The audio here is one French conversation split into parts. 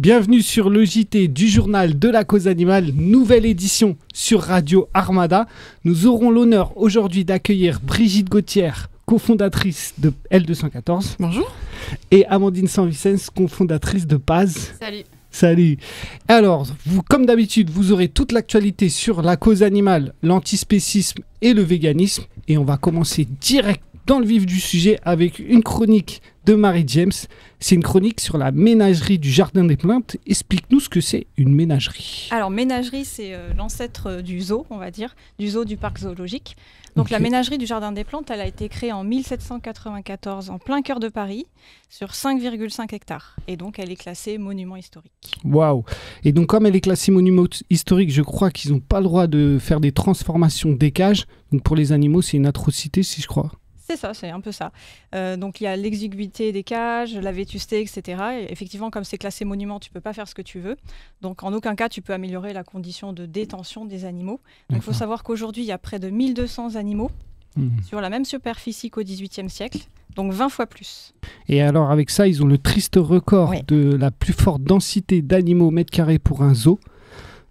Bienvenue sur le JT du journal de la cause animale, nouvelle édition sur Radio Armada. Nous aurons l'honneur aujourd'hui d'accueillir Brigitte Gauthier, cofondatrice de L214. Bonjour. Et Amandine Sanvicens, cofondatrice de Paz. Salut. Salut. Alors, vous, comme d'habitude, vous aurez toute l'actualité sur la cause animale, l'antispécisme et le véganisme. Et on va commencer direct dans le vif du sujet avec une chronique de Marie James. C'est une chronique sur la ménagerie du Jardin des Plantes. Explique-nous ce que c'est une ménagerie. Alors, ménagerie, c'est euh, l'ancêtre euh, du zoo, on va dire, du zoo du parc zoologique. Donc, la ménagerie du Jardin des Plantes, elle a été créée en 1794 en plein cœur de Paris, sur 5,5 hectares. Et donc, elle est classée monument historique. Waouh. Et donc, comme elle est classée monument historique, je crois qu'ils n'ont pas le droit de faire des transformations des cages. Donc, pour les animaux, c'est une atrocité, si je crois. C'est ça, c'est un peu ça. Euh, donc il y a l'exiguïté des cages, la vétusté, etc. Et effectivement, comme c'est classé monument, tu peux pas faire ce que tu veux. Donc en aucun cas, tu peux améliorer la condition de détention des animaux. Donc il faut savoir qu'aujourd'hui, il y a près de 1200 animaux Mhm. sur la même superficie qu'au XVIIIe siècle, donc 20 fois plus. Et alors, avec ça, ils ont le triste record Oui. de la plus forte densité d'animaux au mètre carré pour un zoo.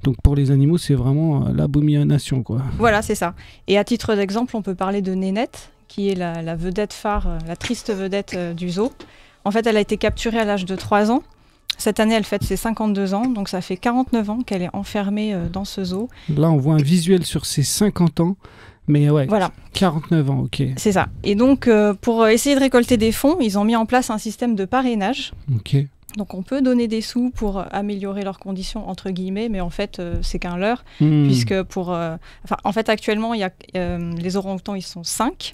Donc, pour les animaux, c'est vraiment euh, l'abomination, quoi. Voilà, c'est ça. Et à titre d'exemple, on peut parler de Nénette, qui est la, la vedette phare, euh, la triste vedette euh, du zoo. En fait, elle a été capturée à l'âge de 3 ans. Cette année, elle fête ses 52 ans, donc ça fait 49 ans qu'elle est enfermée euh, dans ce zoo. Là, on voit un visuel sur ses 50 ans. Mais ouais, Voilà, 49 ans, ok. c'est ça. Et donc, euh, pour essayer de récolter des fonds, ils ont mis en place un système de parrainage. Ok. Donc, on peut donner des sous pour améliorer leurs conditions, entre guillemets, mais en fait, euh, c'est qu'un leurre. Hmm. puisque pour, euh, enfin, en fait actuellement il y a les orang-outans ils sont cinq si-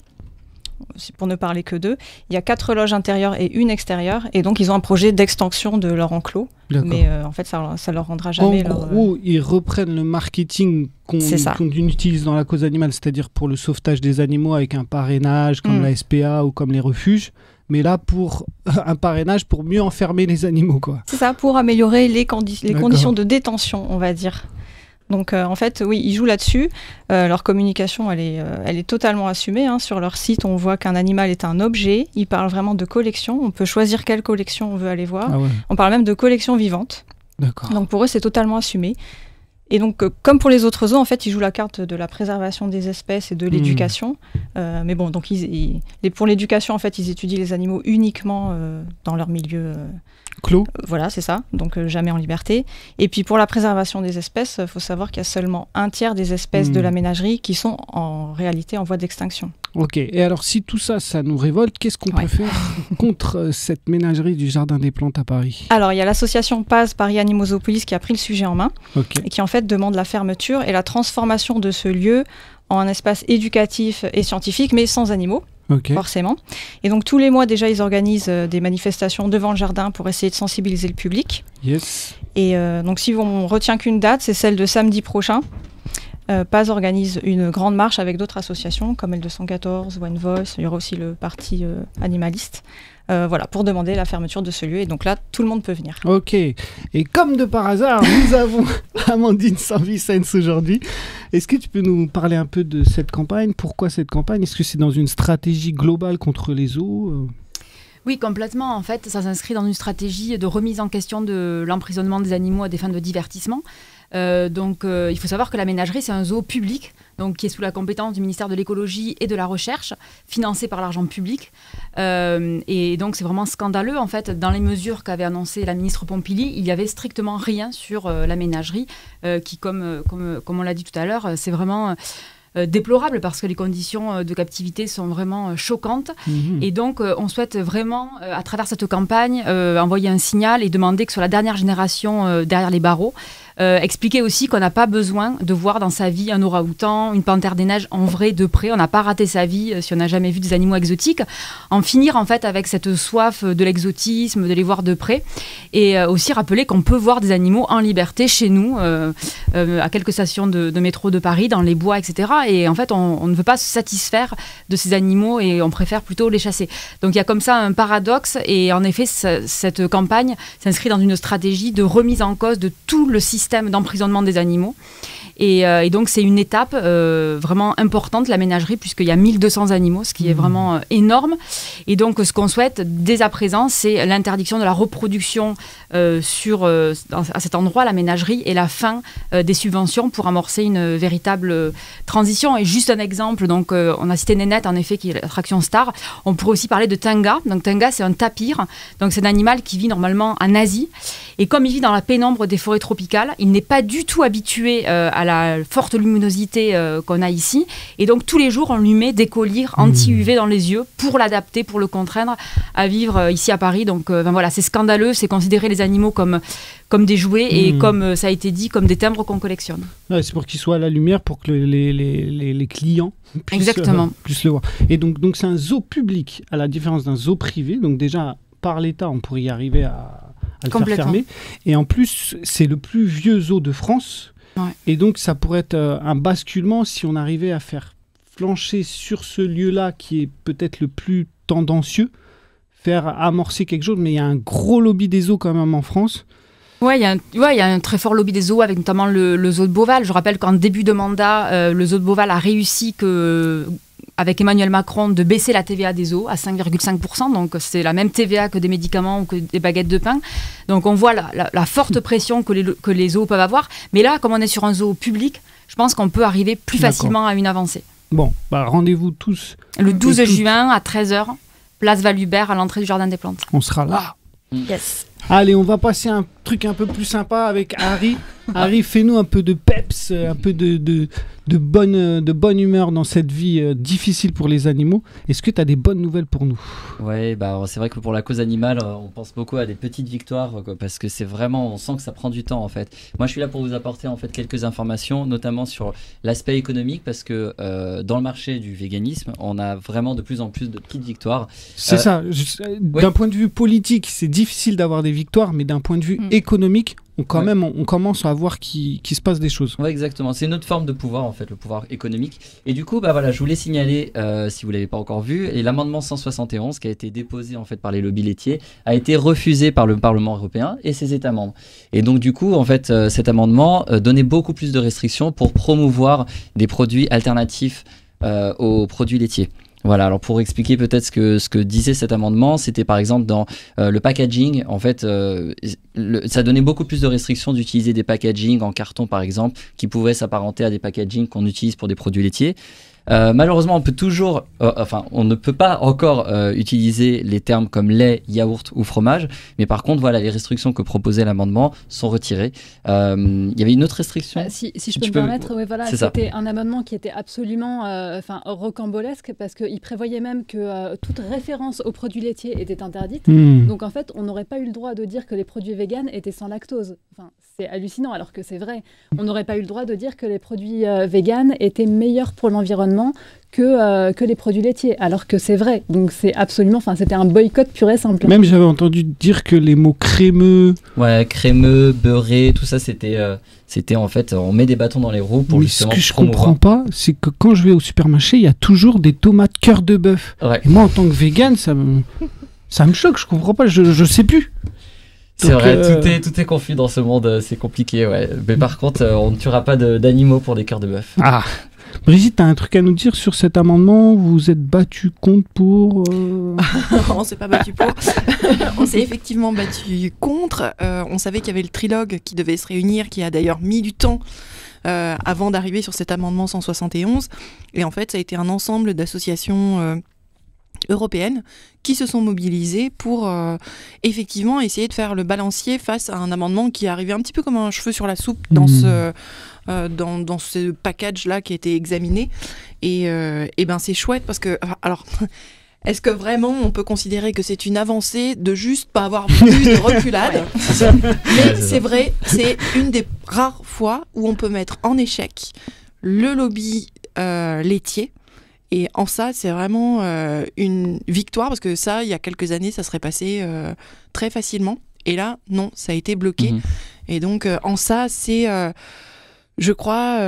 pour ne parler que d'eux. Il y a quatre loges intérieures et une extérieure, et donc ils ont un projet d'extension de leur enclos. Mais euh, en fait, ça, ça leur rendra En jamais leur. euh, gros, ils reprennent le marketing qu'on utilise dans la cause animale, c'est-à-dire pour le sauvetage des animaux avec un parrainage comme Mm. la SPA ou comme les refuges. Mais là, pour un parrainage pour mieux enfermer les animaux, quoi. C'est ça, pour améliorer les, condi- les D'accord. conditions de détention, on va dire. Donc euh, en fait, oui, ils jouent là-dessus. Euh, leur communication, elle est, euh, elle est totalement assumée. hein. Sur leur site, on voit qu'un animal est un objet. Ils parlent vraiment de collection. On peut choisir quelle collection on veut aller voir. Ah ouais, On parle même de collection vivante. d'accord. Donc pour eux, c'est totalement assumé. Et donc, euh, comme pour les autres zoos, en fait, ils jouent la carte de la préservation des espèces et de l'éducation. Euh, mais bon, donc ils, ils- les- pour l'éducation, en fait, ils étudient les animaux uniquement euh, dans leur milieu. Clos voilà, c'est ça. Donc jamais en liberté. Et puis pour la préservation des espèces, il faut savoir qu'il y a seulement un tiers des espèces Hmm. de la ménagerie qui sont en réalité en voie d'extinction. Ok. Et alors, si tout ça, ça nous révolte, qu'est-ce qu'on Ouais. peut faire contre cette ménagerie du Jardin des Plantes à Paris? Alors, il y a l'association Paz Paris Animosopolis qui a pris le sujet en main. Et qui en fait demande la fermeture et la transformation de ce lieu en un espace éducatif et scientifique, mais sans animaux, forcément. Et donc tous les mois déjà, ils organisent euh, des manifestations devant le jardin pour essayer de sensibiliser le public. Yes. Et euh, donc si on retient qu'une date, c'est celle de samedi prochain. Euh, Paz organise une grande marche avec d'autres associations comme L214, One Voice, il y aura aussi le parti euh, animaliste. Euh, voilà, pour demander la fermeture de ce lieu. Et donc là, tout le monde peut venir. Ok. Et comme de par hasard, nous avons Amandine Sanvicens aujourd'hui. Est-ce que tu peux nous parler un peu de cette campagne? Pourquoi cette campagne? Est-ce que c'est dans une stratégie globale contre les zoos Euh, Oui, complètement. En fait, ça s'inscrit dans une stratégie de remise en question de l'emprisonnement des animaux à des fins de divertissement. Euh, donc, euh, il faut savoir que la ménagerie, c'est un zoo public, donc qui est sous la compétence du ministère de l'écologie et de la recherche, financé par l'argent public. Euh, et donc, c'est vraiment scandaleux. En fait, dans les mesures qu'avait annoncées la ministre Pompili, il y avait strictement rien sur la ménagerie, qui, comme, comme, comme on l'a dit tout à l'heure, c'est vraiment déplorable parce que les conditions de captivité sont vraiment choquantes. mhm. Et donc, on souhaite vraiment, à travers cette campagne, euh, envoyer un signal et demander que sur la dernière génération euh, derrière les barreaux, euh, expliquer aussi qu'on n'a pas besoin de voir dans sa vie un orang-outan, une panthère des neiges en vrai, de près. On n'a pas raté sa vie euh, si on n'a jamais vu des animaux exotiques. En finir en fait avec cette soif de l'exotisme, de les voir de près. Et euh, aussi rappeler qu'on peut voir des animaux en liberté chez nous, à quelques stations de, métro de Paris, dans les bois, etc. Et en fait, on, on ne veut pas se satisfaire de ces animaux et on préfère plutôt les chasser. Donc il y a comme ça un paradoxe et en effet, ce- cette campagne s'inscrit dans une stratégie de remise en cause de tout le système d'emprisonnement des animaux. Et, euh, et donc, c'est une étape euh, vraiment importante, la ménagerie, puisqu'il y a 1200 animaux, ce qui est Mmh. vraiment euh, énorme. Et donc, ce qu'on souhaite dès à présent, c'est l'interdiction de la reproduction sur, à cet endroit, la ménagerie, et la fin des subventions pour amorcer une véritable transition. Et juste un exemple, donc, on a cité Nénette, en effet, qui est l'attraction star. On pourrait aussi parler de Tenga. Donc, Tenga, c'est un tapir. Donc, c'est un animal qui vit normalement en Asie. Et comme il vit dans la pénombre des forêts tropicales, il n'est pas du tout habitué euh, à la forte luminosité euh, qu'on a ici. Et donc tous les jours, on lui met des collyres anti-UV dans les yeux pour l'adapter, pour le contraindre à vivre euh, ici à Paris. Donc euh, ben voilà, c'est scandaleux, c'est considérer les animaux comme, comme des jouets et Mhm. comme ça a été dit, comme des timbres qu'on collectionne. Ouais, c'est pour qu'il soit à la lumière pour que le- les, les, les, les clients puissent, Exactement. puissent le voir. Et donc, donc c'est un zoo public, à la différence d'un zoo privé. Donc déjà, par l'État, on pourrait y arriver à, à le faire fermer. Et en plus, c'est le plus vieux zoo de France. Ouais. Et donc, ça pourrait être euh, un basculement si on arrivait à faire flancher sur ce lieu-là qui est peut-être le plus tendancieux, faire amorcer quelque chose. Mais il y a un gros lobby des zoos quand même en France. Ouais, il y, a un- ouais, il y a un très fort lobby des zoos, avec notamment le, le zoo de Beauval. Je rappelle qu'en début de mandat, euh, le zoo de Beauval a réussi que, avec Emmanuel Macron de baisser la TVA des zoos à 5,5%. Donc c'est la même TVA que des médicaments ou que des baguettes de pain. Donc on voit la, la- la forte pression que les, que les zoos peuvent avoir. Mais là, comme on est sur un zoo public, je pense qu'on peut arriver plus facilement à une avancée. Bon, bah, rendez-vous tous. Le 12 Et tout- juin à 13h, place Valubert à l'entrée du Jardin des Plantes. On sera là. Yes. Allez, on va passer un truc un peu plus sympa avec Harry. Harry, fais-nous un peu de peps, euh, un peu de, de, de, bonne, euh, de bonne humeur dans cette vie euh, difficile pour les animaux. Est-ce que tu as des bonnes nouvelles pour nous? Ouais, bah c'est vrai que pour la cause animale, on pense beaucoup à des petites victoires quoi, parce que c'est vraiment, on sent que ça prend du temps en fait. Moi, je suis là pour vous apporter en fait quelques informations, notamment sur l'aspect économique, parce que euh, dans le marché du véganisme, on a vraiment de plus en plus de petites victoires. C'est Euh, ça. D'un point de vue politique, c'est difficile d'avoir des victoires, mais d'un point de vue Mm. Économique, on, quand Ouais. même, on, on commence à voir qu'il qu'il se passe des choses. Ouais, exactement. C'est une autre forme de pouvoir, en fait, le pouvoir économique. Et du coup, bah voilà, je voulais signaler, euh, si vous l'avez pas encore vu, l'amendement 171 qui a été déposé en fait par les lobbies laitiers a été refusé par le Parlement européen et ses États membres. Et donc du coup, en fait, euh, cet amendement euh, donnait beaucoup plus de restrictions pour promouvoir des produits alternatifs aux produits laitiers. Voilà, alors pour expliquer peut-être ce que, ce que disait cet amendement, c'était par exemple dans euh, le packaging, en fait, euh, ça donnait beaucoup plus de restrictions d'utiliser des packaging en carton par exemple, qui pouvaient s'apparenter à des packaging qu'on utilise pour des produits laitiers. Euh, malheureusement, on peut toujours, euh, enfin, on ne peut pas encore euh, utiliser les termes comme lait, yaourt ou fromage, mais par contre, voilà, les restrictions que proposait l'amendement sont retirées. Euh, Il y avait une autre restriction. Si, si je peux Tu me peux- permettre, voilà, c'était un amendement qui était absolument euh, enfin, rocambolesque parce qu'il prévoyait même que euh, toute référence aux produits laitiers était interdite. Mm. Donc en fait, on n'aurait pas eu le droit de dire que les produits véganes étaient sans lactose. Enfin, c'est hallucinant alors que c'est vrai. On n'aurait pas eu le droit de dire que les produits euh, véganes étaient meilleurs pour l'environnement que, euh, que les produits laitiers, alors que c'est vrai. Donc c'est absolument, enfin c'était un boycott pur et simple. Même j'avais entendu dire que les mots crémeux, Ouais, crémeux, beurré, tout ça, c'était, euh, c'était en fait, on met des bâtons dans les roues pour mais ce justement que je promouvoir. comprends pas, c'est que quand je vais au supermarché, il y a toujours des tomates cœur de bœuf. Ouais. Et moi, en tant que vegan, ça me, ça me choque, je comprends pas, je, je sais plus. C'est vrai, euh, tout, est, tout est confus dans ce monde, euh, c'est compliqué, ouais. Mais par contre, euh, on ne tuera pas de- d'animaux pour des cœurs de bœuf. Ah Brigitte, t'as un truc à nous dire sur cet amendement? Vous vous êtes battu contre pour euh, on s'est pas battu pour. on s'est effectivement battu contre. Euh, on savait qu'il y avait le trilogue qui devait se réunir, qui a d'ailleurs mis du temps euh, avant d'arriver sur cet amendement 171. Et en fait, ça a été un ensemble d'associations euh, européennes qui se sont mobilisées pour euh, effectivement essayer de faire le balancier face à un amendement qui est arrivé un petit peu comme un cheveu sur la soupe dans Mhm. ce euh, dans, dans ce package là qui a été examiné et, euh, et ben c'est chouette parce que alors est-ce que vraiment on peut considérer que c'est une avancée de juste pas avoir plus de reculade Mais c'est vrai, c'est une des rares fois où on peut mettre en échec le lobby laitier. Et en ça, c'est vraiment euh, une victoire parce que ça, il y a quelques années, ça serait passé euh, très facilement. Et là, non, ça a été bloqué. Mhm. Et donc, euh, en ça, c'est, je crois,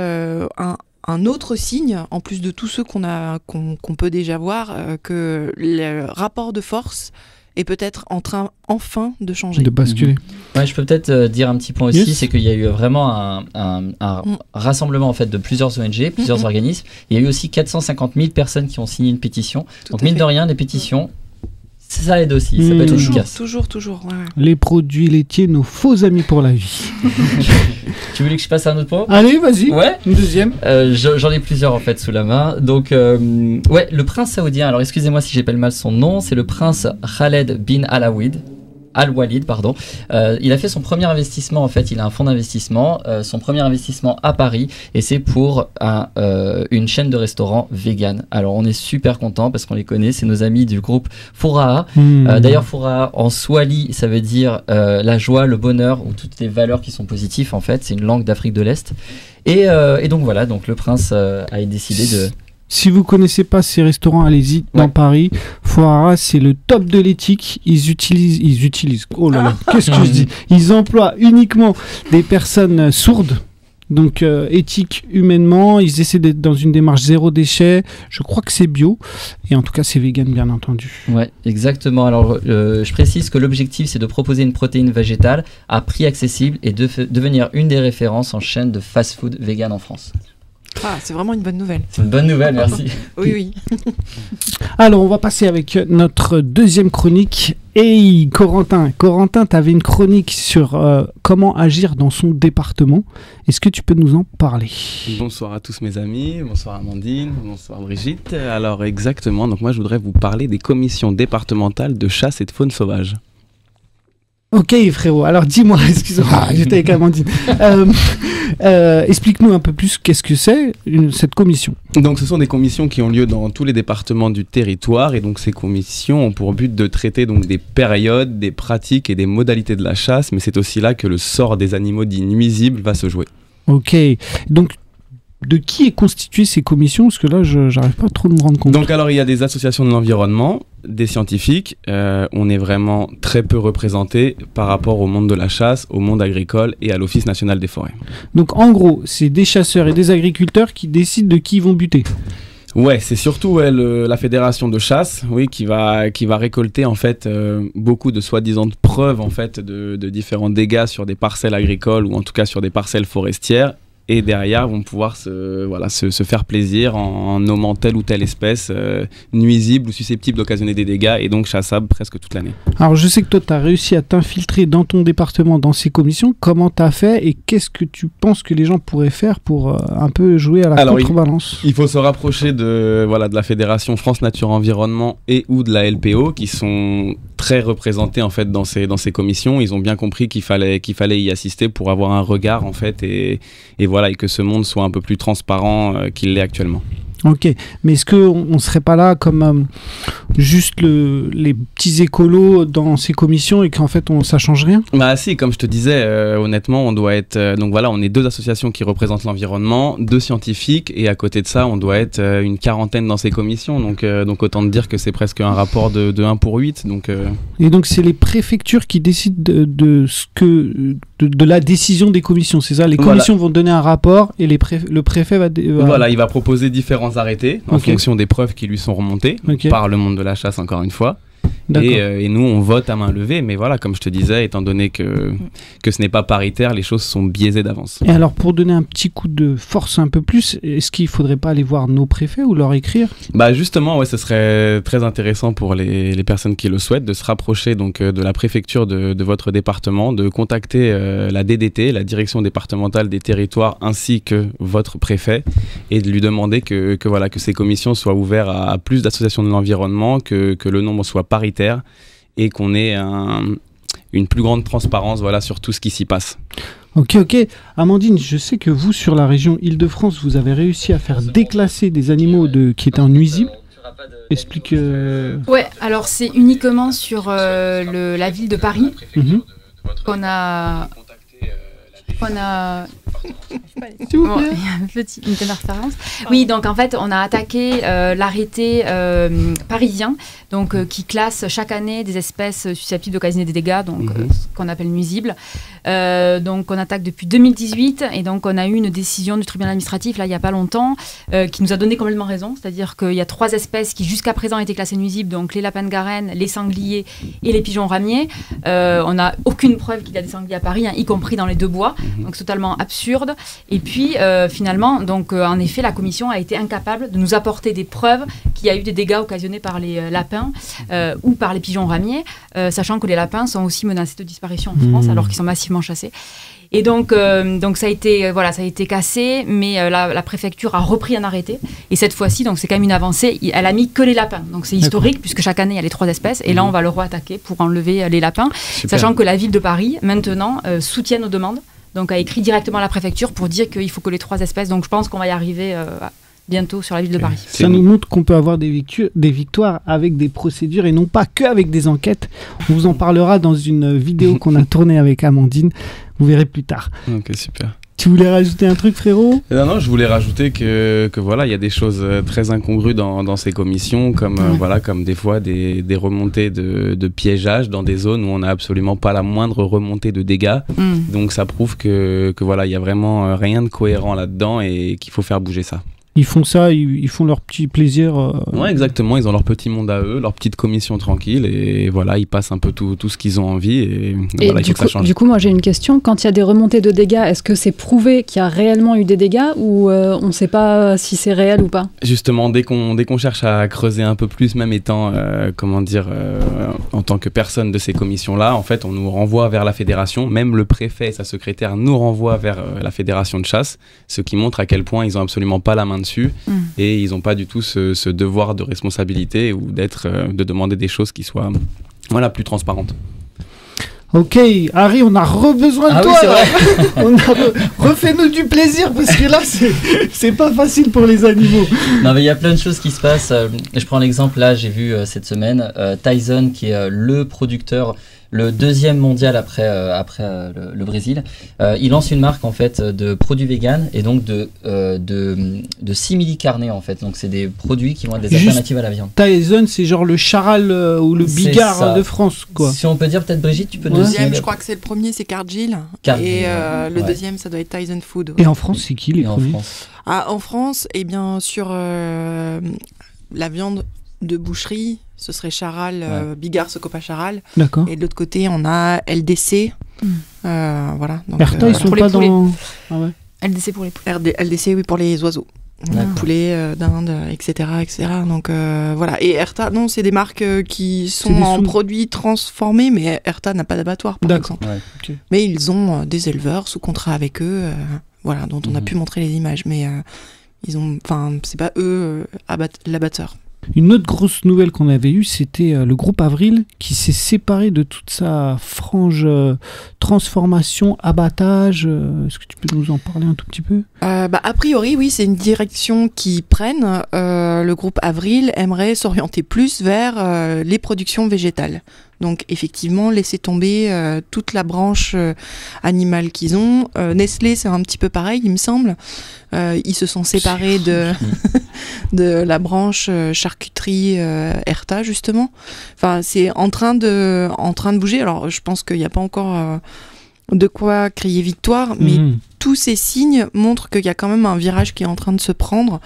un, un autre signe, en plus de tous ceux qu'on a, qu'on qu'on peut déjà voir, que le rapport de force est peut-être en train enfin de changer. De basculer. Ouais, je peux peut-être euh, dire un petit point aussi, Yes. c'est qu'il y a eu vraiment un, un- un Mm. rassemblement en fait de plusieurs ONG, plusieurs Mhm. organismes. Il y a eu aussi 450 000 personnes qui ont signé une pétition. Tout Donc mine fait. de rien, les pétitions, ça aide aussi, ça peut être Toujours, efficace. toujours, toujours. ouais, ouais. Les produits laitiers, nos faux amis pour la vie. Tu voulais que je passe à un autre point? Allez, vas-y. Ouais. Une deuxième. Euh, j'en j'en ai plusieurs en fait sous la main. Donc, euh, ouais, le prince saoudien. Alors, excusez-moi si j'appelle mal son nom. C'est le prince Khaled bin Alawid. Al-Walid, pardon. Euh, il a fait son premier investissement, en fait, il a un fonds d'investissement, euh, son premier investissement à Paris, et c'est pour un, euh, une chaîne de restaurants vegan. Alors, on est super content parce qu'on les connaît, c'est nos amis du groupe Fouraha. Hmm. D'ailleurs, Fouraha, en swahili, ça veut dire la joie, le bonheur, ou toutes les valeurs qui sont positives, en fait. C'est une langue d'Afrique de l'Est. Et, et donc voilà, donc le prince a décidé de... Si vous connaissez pas ces restaurants, allez-y dans Ouais. Paris. Foara, c'est le top de l'éthique. Ils utilisent, ils utilisent. Oh là là, qu'est-ce que je dis? Ils emploient uniquement des personnes sourdes. Donc euh, éthique humainement, ils essaient d'être dans une démarche zéro déchet. Je crois que c'est bio et en tout cas c'est vegan bien entendu. Ouais, exactement. Alors, euh, je précise que l'objectif, c'est de proposer une protéine végétale à prix accessible et de devenir une des références en chaîne de fast-food vegan en France. Ah, c'est vraiment une bonne nouvelle. C'est une bonne nouvelle, merci. Oui, oui. Alors on va passer avec notre deuxième chronique. Hey Corentin, Corentin, tu avais une chronique sur euh, comment agir dans son département. Est-ce que tu peux nous en parler? Bonsoir à tous mes amis, bonsoir Amandine, bonsoir Brigitte. Alors exactement, donc moi je voudrais vous parler des commissions départementales de chasse et de faune sauvage. Ok frérot, alors dis-moi, excuse-moi, j'étais avec Amandine. Euh, euh, Explique-nous un peu plus qu'est-ce que c'est cette commission. Donc ce sont des commissions qui ont lieu dans tous les départements du territoire et donc ces commissions ont pour but de traiter donc des périodes, des pratiques et des modalités de la chasse, mais c'est aussi là que le sort des animaux dits nuisibles va se jouer. Ok, donc de qui est constituée ces commissions Parce que là, je j'arrive pas trop de me rendre compte. Donc alors il y a des associations de l'environnement, des scientifiques, euh, on est vraiment très peu représenté par rapport au monde de la chasse, au monde agricole et à l'Office national des forêts. Donc en gros, c'est des chasseurs et des agriculteurs qui décident de qui ils vont buter. Ouais, c'est surtout ouais, le- la fédération de chasse, oui, qui va qui va récolter en fait euh, beaucoup de soi-disant preuves en fait de, de différents dégâts sur des parcelles agricoles ou en tout cas sur des parcelles forestières. Et derrière, vont pouvoir se, voilà, se, se faire plaisir en, en nommant telle ou telle espèce euh, nuisible ou susceptible d'occasionner des dégâts et donc chassable presque toute l'année. Alors je sais que toi, tu as réussi à t'infiltrer dans ton département, dans ces commissions. Comment tu as fait et qu'est-ce que tu penses que les gens pourraient faire pour euh, un peu jouer à la Alors, il- contrebalance? Il faut se rapprocher de, voilà, de la Fédération France Nature Environnement et ou de la LPO qui sont très représentés en fait dans ces, dans ces commissions. Ils ont bien compris qu'il fallait, qu'il fallait y assister pour avoir un regard en fait et, et voilà et que ce monde soit un peu plus transparent euh, qu'il l'est actuellement. Ok, mais est-ce qu'on ne serait pas là comme euh, juste le- les petits écolos dans ces commissions et qu'en fait on, ça change rien? Bah si, comme je te disais, euh, honnêtement, on doit être... euh, donc voilà, on est deux associations qui représentent l'environnement, deux scientifiques, et à côté de ça, on doit être une quarantaine dans ces commissions. Donc, donc autant te dire que c'est presque un rapport de, de 1 pour 8. Donc, Et donc c'est les préfectures qui décident de, de ce que de, de la décision des commissions, c'est ça? Les Voilà. commissions vont donner un rapport et les préf- le préfet va, Voilà, il va proposer différents arrêtés en fonction des preuves qui lui sont remontées par le monde de la chasse, encore une fois. Et, euh, et nous, on vote à main levée. Mais voilà, comme je te disais, étant donné que, que ce n'est pas paritaire, les choses sont biaisées d'avance. Et alors pour donner un petit coup de force un peu plus, est-ce qu'il faudrait pas aller voir nos préfets ou leur écrire? Bah justement, ouais, ce serait très intéressant pour les, les personnes qui le souhaitent de se rapprocher donc euh, de la préfecture de, de votre département, de contacter euh, la DDT, la direction départementale des territoires, ainsi que votre préfet, et de lui demander que, que voilà que ces commissions soient ouvertes à, à plus d'associations de l'environnement, que, que le nombre soit paritaire et qu'on ait un- une plus grande transparence voilà sur tout ce qui s'y passe. Ok, ok. Amandine, je sais que vous, sur la région Île-de-France, vous avez réussi à faire déclasser des animaux de... qui étaient nuisibles. Explique. euh, Ouais, alors c'est uniquement sur euh, le- la ville de Paris mhm. qu'on a. a. Bon, il y a un petit- une petite interférence. Oui, donc en fait, on a attaqué euh, l'arrêté euh, parisien, donc euh, qui classe chaque année des espèces susceptibles d'occasionner des dégâts, donc Mhm. euh, ce qu'on appelle nuisibles. Euh, donc on attaque depuis 2018 et donc on a eu une décision du tribunal administratif là il n'y a pas longtemps euh, qui nous a donné complètement raison, c'est-à-dire qu'il y a trois espèces qui jusqu'à présent étaient classées nuisibles, donc les lapins de Garenne, les sangliers et les pigeons ramiers. Euh, on n'a aucune preuve qu'il y a des sangliers à Paris, hein, y compris dans les deux bois, donc c'est totalement absurde. Et puis euh, finalement, donc euh, en effet, la commission a été incapable de nous apporter des preuves qu'il y a eu des dégâts occasionnés par les euh, lapins euh, ou par les pigeons ramiers, sachant que les lapins sont aussi menacés de disparition en France Mmh. alors qu'ils sont massivement chassés. Et donc, euh, donc ça a été, euh, voilà, ça a été cassé, mais euh, la, la préfecture a repris un arrêté. Et cette fois-ci, donc c'est quand même une avancée. Elle a mis que les lapins. Donc c'est historique puisque chaque année il y a les trois espèces. Et là, on va le re-attaquer pour enlever les lapins, Super. sachant que la ville de Paris maintenant soutient nos demandes. Donc a écrit directement à la préfecture pour dire qu'il faut que les trois espèces. Donc je pense qu'on va y arriver euh, bientôt sur la ville de Paris. Ça nous montre qu'on peut avoir des, victu- des victoires avec des procédures et non pas que avec des enquêtes. On vous en parlera dans une vidéo qu'on a tournée avec Amandine. Vous verrez plus tard. Ok, super. Tu voulais rajouter un truc, frérot? Non, non, je voulais rajouter que, que voilà, il y a des choses euh, très incongrues dans, dans ces commissions, comme euh, voilà, comme des fois des, des remontées de, de piégeage dans des zones où on n'a absolument pas la moindre remontée de dégâts. Mm. Donc ça prouve que, que voilà, il y a vraiment euh, rien de cohérent là-dedans et qu'il faut faire bouger ça. Ils font ça, ils, ils font leur petit plaisir. euh, Ouais, exactement. Ils ont leur petit monde à eux, leur petite commission tranquille et voilà, ils passent un peu tout, tout ce qu'ils ont envie et, Et voilà, il du, coup, ça change. du coup, moi j'ai une question. Quand il y a des remontées de dégâts, est-ce que c'est prouvé qu'il y a réellement eu des dégâts ou euh, on ne sait pas si c'est réel ou pas? Justement, dès qu'on dès qu'on cherche à creuser un peu plus, même étant euh, comment dire euh, en tant que personne de ces commissions-là, en fait, on nous renvoie vers la fédération. Même le préfet et sa secrétaire nous renvoient vers euh, la fédération de chasse, ce qui montre à quel point ils ont absolument pas la main dessus Mm. et ils n'ont pas du tout ce, ce devoir de responsabilité ou d'être euh, de demander des choses qui soient voilà plus transparentes. Ok, Harry, on a re-besoin de Ah oui, toi. on a re- refais-nous du plaisir parce que là, c'est c'est pas facile pour les animaux. Non, mais il y a plein de choses qui se passent. euh, Je prends l'exemple, là, j'ai vu euh, cette semaine Tyson, qui est le producteur, le deuxième mondial après, euh, après euh, le, le Brésil. Euh, il lance une marque, en fait, de produits vegan et donc de, euh, de, de simili-carnés, en fait. Donc, c'est des produits qui vont être des Juste- alternatives à la viande. Tyson, c'est genre le charal euh, ou le bigard de France, quoi. Si on peut dire, peut-être, Brigitte, tu peux Ouais. nous Deuxième, je crois que c'est le premier, c'est Cargill. Cargill, et euh, ouais. le deuxième, ça doit être Tyson Food. Et en France, c'est qui les Et en premiers France. Ah, en France, eh bien, sur euh, la viande de boucherie, ce serait Charal, euh, Bigard, Socopa Charal. D'accord. Et de l'autre côté, on a LDC. Mm. Euh, voilà. Donc, Erta, euh, ils sont Pour les pas poulets. dans. Ah ouais. LDC pour les poules. RD LDC, oui, pour les oiseaux. Poulet, euh, dinde, etc., etc. Donc euh, voilà. Et Erta, non, c'est des marques euh, qui sont en sous- produits transformés, mais Erta n'a pas d'abattoir, par D'accord. exemple. Ouais. Mais ils ont euh, des éleveurs sous contrat avec eux, euh, voilà, dont on a Mhm. pu montrer les images. Mais euh, ils ont, enfin, c'est pas eux euh, abat- l'abatteur. Une autre grosse nouvelle qu'on avait eue, c'était euh, le groupe Avril qui s'est séparé de toute sa frange euh, transformation, abattage. euh, Est-ce que tu peux nous en parler un tout petit peu? Bah, a priori, oui, c'est une direction qui prennent. Le groupe Avril aimerait s'orienter plus vers les productions végétales. Donc, effectivement, laisser tomber euh, toute la branche euh, animale qu'ils ont. Euh, Nestlé, c'est un petit peu pareil, il me semble. Ils se sont séparés de, de la branche charcuterie euh, Erta, justement. Enfin, c'est en train de, en train de bouger. Alors, je pense qu'il n'y a pas encore de quoi crier victoire, mais Mhm. tous ces signes montrent qu'il y a quand même un virage qui est en train de se prendre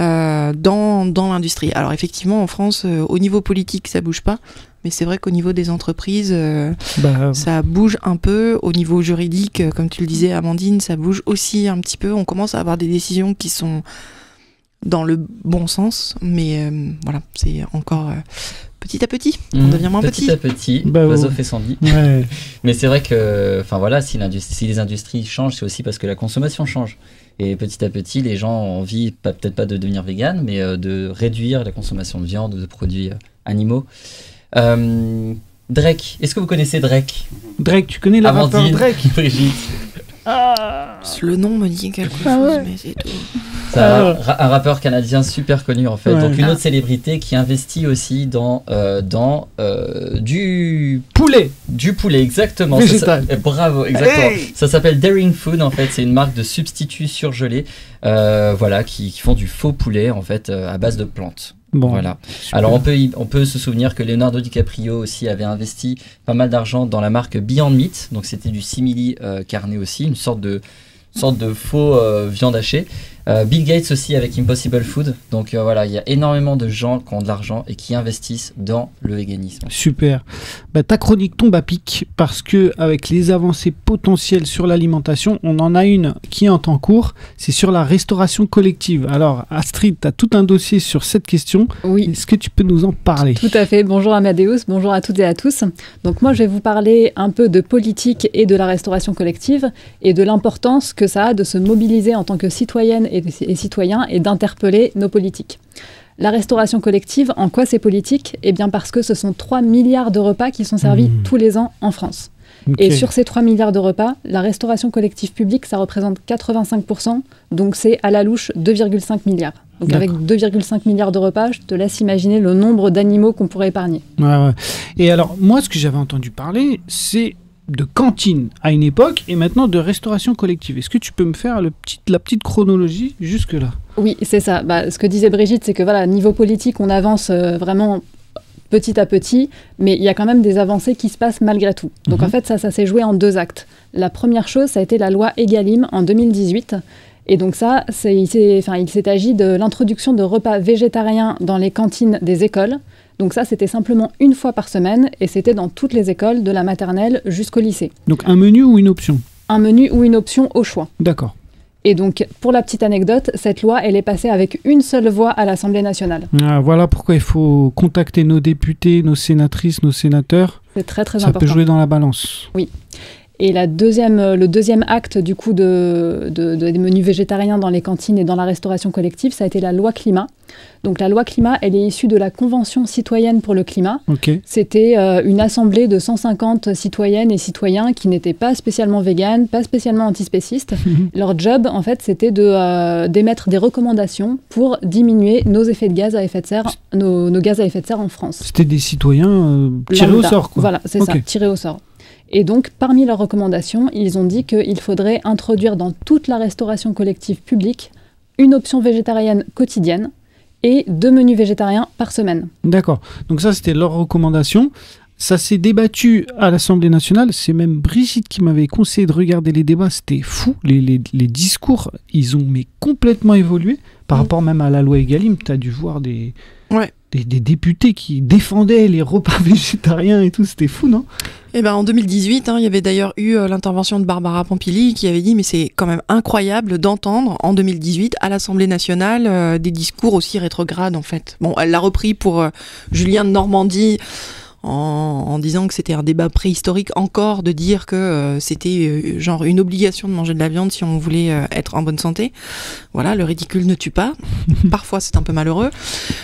euh, dans, dans l'industrie. Alors effectivement, en France, euh, au niveau politique, ça bouge pas, mais c'est vrai qu'au niveau des entreprises, euh, Bah, ça bouge un peu. Au niveau juridique, comme tu le disais, Amandine, ça bouge aussi un petit peu. On commence à avoir des décisions qui sont dans le bon sens, mais euh, voilà, c'est encore euh, petit à petit. On Mhm. devient moins petit. petit. à petit, Bah, l'oiseau ouais. fait son ouais. Mais c'est vrai que, enfin voilà, si les industries changent, c'est aussi parce que la consommation change. Et petit à petit, les gens ont envie, peut-être pas de devenir vegan, mais euh, de réduire la consommation de viande, de produits euh, animaux. Euh, Drake, est-ce que vous connaissez Drake? Drake, tu connais rappeur Amandine, Drake? Brigitte Le nom me dit quelque Ah chose, ouais. mais c'est tout. C'est un, ra- un rappeur canadien super connu en fait. Ouais. Donc une Ah. autre célébrité qui investit aussi dans, euh, dans euh, du Poulet Du poulet, exactement. Ça bravo, exactement. Hey Ça s'appelle Daring Food, en fait. C'est une marque de substituts surgelés, euh, voilà, qui, qui font du faux poulet, en fait, euh, à base de plantes. Bon, Voilà. Alors on peut, on peut se souvenir que Leonardo DiCaprio aussi avait investi pas mal d'argent dans la marque Beyond Meat, donc c'était du simili euh, carné aussi, une sorte de, sorte de faux euh, viande hachée. Euh, Bill Gates aussi avec Impossible Food. Donc euh, voilà, il y a énormément de gens qui ont de l'argent et qui investissent dans le véganisme. Super. Bah, ta chronique tombe à pic parce que avec les avancées potentielles sur l'alimentation, on en a une qui est en temps court, c'est sur la restauration collective. Alors Astrid, tu as tout un dossier sur cette question. Oui, Est-ce que tu peux nous en parler? Tout à fait. Bonjour Amadeus, bonjour à toutes et à tous. Donc moi, je vais vous parler un peu de politique et de la restauration collective et de l'importance que ça a de se mobiliser en tant que citoyenne et, et citoyen et d'interpeller nos politiques. La restauration collective, en quoi c'est politique? Eh bien parce que ce sont 3 milliards de repas qui sont servis Mmh. tous les ans en France. Et sur ces 3 milliards de repas, la restauration collective publique, ça représente 85%, donc c'est à la louche 2,5 milliards. Donc avec 2,5 milliards de repas, je te laisse imaginer le nombre d'animaux qu'on pourrait épargner. Ouais, ouais. Et alors, moi, ce que j'avais entendu parler, c'est de cantine à une époque et maintenant de restauration collective. Est-ce que tu peux me faire le petit, la petite chronologie jusque-là? Oui, c'est ça. Bah, ce que disait Brigitte, c'est que voilà, niveau politique, on avance euh, vraiment petit à petit, mais il y a quand même des avancées qui se passent malgré tout. Donc Mhm. en fait, ça, ça s'est joué en deux actes. La première chose, ça a été la loi Egalim en 2018. Et donc ça, il s'est agi de l'introduction de repas végétariens dans les cantines des écoles. Donc ça, c'était simplement une fois par semaine, et c'était dans toutes les écoles, de la maternelle jusqu'au lycée. Donc un menu ou une option? Un menu ou une option au choix. D'accord. Et donc, pour la petite anecdote, cette loi, elle est passée avec une seule voix à l'Assemblée nationale. Ah, voilà pourquoi il faut contacter nos députés, nos sénatrices, nos sénateurs. C'est très très Ça important. peut jouer dans la balance. Et la deuxième, euh, le deuxième acte du coup de, de- de- des menus végétariens dans les cantines et dans la restauration collective, ça a été la loi climat. Donc la loi climat, elle est issue de la Convention citoyenne pour le climat. Ok. C'était euh, une assemblée de 150 citoyennes et citoyens qui n'étaient pas spécialement véganes, pas spécialement antispécistes. Leur job, en fait, c'était de, euh, d'émettre des recommandations pour diminuer nos effets de gaz à effet de serre, nos, nos gaz à effet de serre en France. C'était des citoyens euh, tirés au sort, quoi. Voilà, c'est Ok. ça, tirés au sort. Et donc, parmi leurs recommandations, ils ont dit qu'il faudrait introduire dans toute la restauration collective publique une option végétarienne quotidienne et deux menus végétariens par semaine. D'accord. Donc ça, c'était leur recommandation. Ça s'est débattu à l'Assemblée nationale. C'est même Brigitte qui m'avait conseillé de regarder les débats. C'était fou. Les, les- les discours, ils ont mais complètement évolué. Par Mm. rapport même à la loi Egalim, tu as dû voir des, Ouais. Des, députés qui défendaient les repas végétariens et tout. C'était fou, non? Eh ben, en 2018, hein, il y avait d'ailleurs eu euh, l'intervention de Barbara Pompili qui avait dit mais c'est quand même incroyable d'entendre en 2018 à l'Assemblée nationale euh, des discours aussi rétrogrades en fait. Bon, elle l'a repris pour euh, Julien de Normandie en, en disant que c'était un débat préhistorique encore de dire que euh, c'était euh, genre une obligation de manger de la viande si on voulait euh, être en bonne santé. Voilà, le ridicule ne tue pas. Parfois c'est un peu malheureux.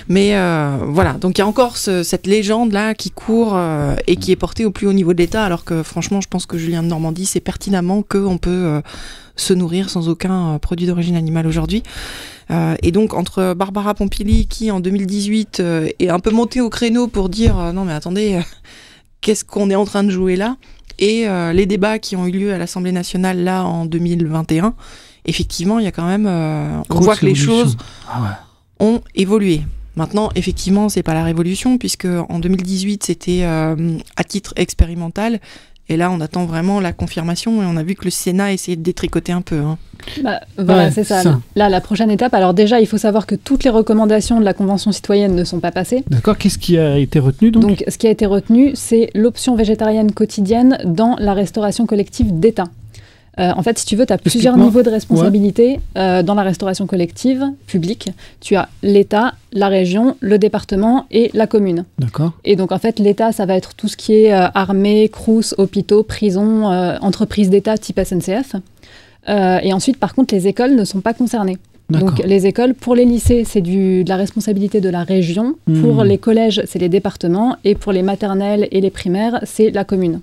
Mais euh, voilà, donc il y a encore ce- cette légende-là qui court euh, et qui est portée au plus haut niveau de l'État, alors que franchement, je pense que Julien de Normandie sait pertinemment qu'on peut euh, se nourrir sans aucun euh, produit d'origine animale aujourd'hui. Euh, et donc, entre Barbara Pompili, qui en 2018 euh, est un peu montée au créneau pour dire euh, non, mais attendez, qu'est-ce qu'on est en train de jouer là? Et les débats qui ont eu lieu à l'Assemblée nationale là en 2021, effectivement, il y a quand même. on voit que les choses Ah ouais. ont évolué. Maintenant, effectivement, c'est pas la révolution puisque en 2018 c'était à titre expérimental et là on attend vraiment la confirmation et on a vu que le Sénat essayait de détricoter un peu. hein. Bah, voilà, Ouais, c'est ça. ça. Là, la prochaine étape, alors déjà, il faut savoir que toutes les recommandations de la Convention citoyenne ne sont pas passées. D'accord. Qu'est-ce qui a été retenu donc, Donc, ce qui a été retenu, c'est l'option végétarienne quotidienne dans la restauration collective d'État. Euh, en fait, si tu veux, tu as plusieurs niveaux de responsabilité euh, dans la restauration collective publique. Tu as l'État, la région, le département et la commune. D'accord. Et donc, en fait, l'État, ça va être tout ce qui est euh, armée, crous, hôpitaux, prisons, entreprises d'État type SNCF. Et ensuite, par contre, les écoles ne sont pas concernées. D'accord. Donc les écoles, pour les lycées, c'est de la responsabilité de la région. Pour Hmm. les collèges, c'est les départements. Et pour les maternelles et les primaires, c'est la commune.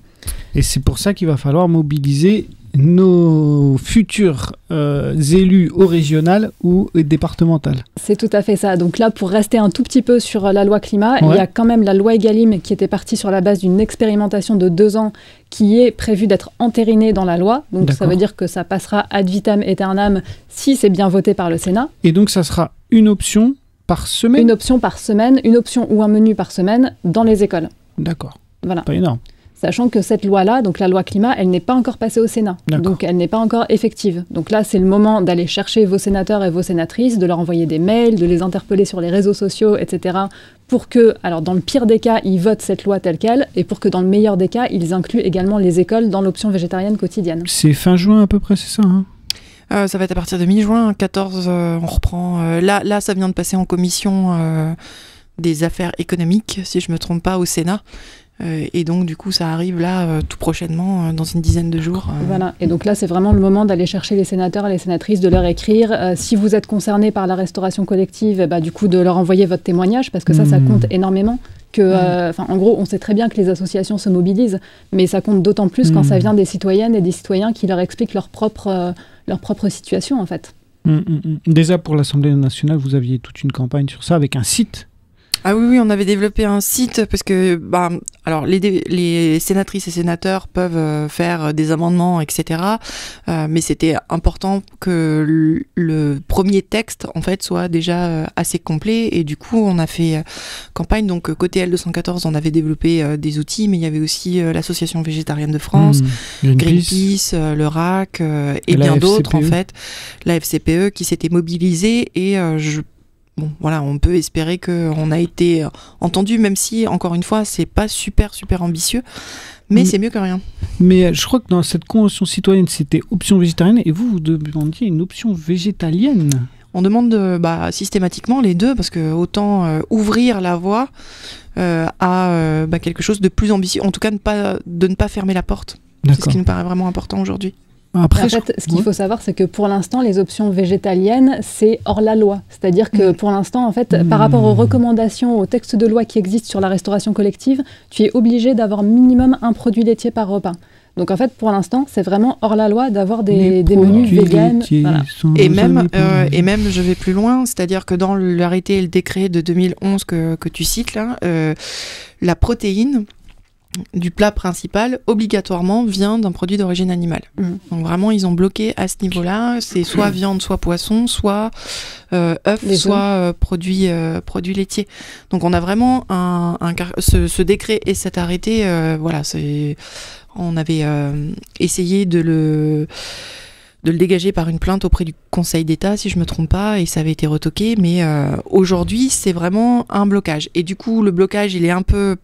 Et c'est pour ça qu'il va falloir mobiliser nos futurs euh, élus au régional ou départemental. C'est tout à fait ça. Donc là, pour rester un tout petit peu sur euh, la loi climat, il y a quand même la loi Egalim qui était partie sur la base d'une expérimentation de deux ans qui est prévue d'être entérinée dans la loi. Donc ça veut dire que ça passera ad vitam aeternam si c'est bien voté par le Sénat. Et donc ça sera une option par semaine? Une option par semaine, une option ou un menu par semaine dans les écoles. D'accord. Voilà. Pas énorme. Sachant que cette loi-là, donc la loi climat, elle n'est pas encore passée au Sénat. Donc elle n'est pas encore effective. Donc là, c'est le moment d'aller chercher vos sénateurs et vos sénatrices, de leur envoyer des mails, de les interpeller sur les réseaux sociaux, etc. Pour que, alors dans le pire des cas, ils votent cette loi telle qu'elle, et pour que dans le meilleur des cas, ils incluent également les écoles dans l'option végétarienne quotidienne. C'est fin juin à peu près, c'est ça hein? Euh, ça va être à partir de mi-juin, 14, euh, on reprend. euh, là, là, ça vient de passer en commission euh, des affaires économiques, si je me trompe pas, au Sénat. Euh, et donc, du coup, ça arrive là euh, tout prochainement, euh, dans une dizaine de jours. euh. Voilà. Et donc là, c'est vraiment le moment d'aller chercher les sénateurs et les sénatrices, de leur écrire. euh, si vous êtes concerné par la restauration collective, eh bah, du coup, de leur envoyer votre témoignage, parce que ça, ça Mhm. compte énormément. Que, euh, enfin, en gros, on sait très bien que les associations se mobilisent, mais ça compte d'autant plus quand ça vient des citoyennes et des citoyens qui leur expliquent leur propre, euh, leur propre situation, en fait. Déjà pour l'Assemblée nationale, vous aviez toute une campagne sur ça avec un site. Ah oui, oui, on avait développé un site parce que, bah, alors les, les sénatrices et sénateurs peuvent euh, faire des amendements, etc. Euh, mais c'était important que le, le premier texte, en fait, soit déjà euh, assez complet. Et du coup, on a fait euh, campagne. Donc, côté L214, on avait développé des outils, mais il y avait aussi l'Association végétarienne de France, Hum, Greenpeace, le RAC euh, et, Et bien d'autres en FCPE. fait, la FCPE qui s'était mobilisée et euh, je bon voilà on peut espérer que on a été euh, entendu même si encore une fois c'est pas super super ambitieux mais c'est mieux que rien. Mais euh, je crois que dans cette convention citoyenne, c'était option végétarienne et vous, vous demandiez une option végétalienne. On demande euh, bah, systématiquement les deux parce que autant euh, ouvrir la voie euh, à euh, bah, quelque chose de plus ambitieux, en tout cas pas, de ne pas fermer la porte. C'est ce qui nous paraît vraiment important aujourd'hui. Après, en je- fait, ce qu'il ouais. faut savoir, c'est que pour l'instant, les options végétaliennes, c'est hors la loi. C'est-à-dire que Mm. pour l'instant, en fait, Mm. par rapport aux recommandations, aux textes de loi qui existent sur la restauration collective, tu es obligé d'avoir minimum un produit laitier par repas. Donc en fait, pour l'instant, c'est vraiment hors la loi d'avoir des, menus véganes. Voilà. Et même, euh, et même, je vais plus loin, c'est-à-dire que dans l'arrêté et le décret de 2011 que, que tu cites là, euh, la protéine du plat principal obligatoirement vient d'un produit d'origine animale. Mhm. Donc vraiment, ils ont bloqué à ce niveau-là. C'est soit viande, soit poisson, soit euh, œuf, soit euh, produit, euh, produit laitier. Donc on a vraiment un, ce, ce décret et cet arrêté, euh, voilà, c'est on avait euh, essayé de le de le dégager par une plainte auprès du Conseil d'État, si je me trompe pas, et ça avait été retoqué. Mais aujourd'hui, c'est vraiment un blocage. Et du coup, le blocage, il est un peu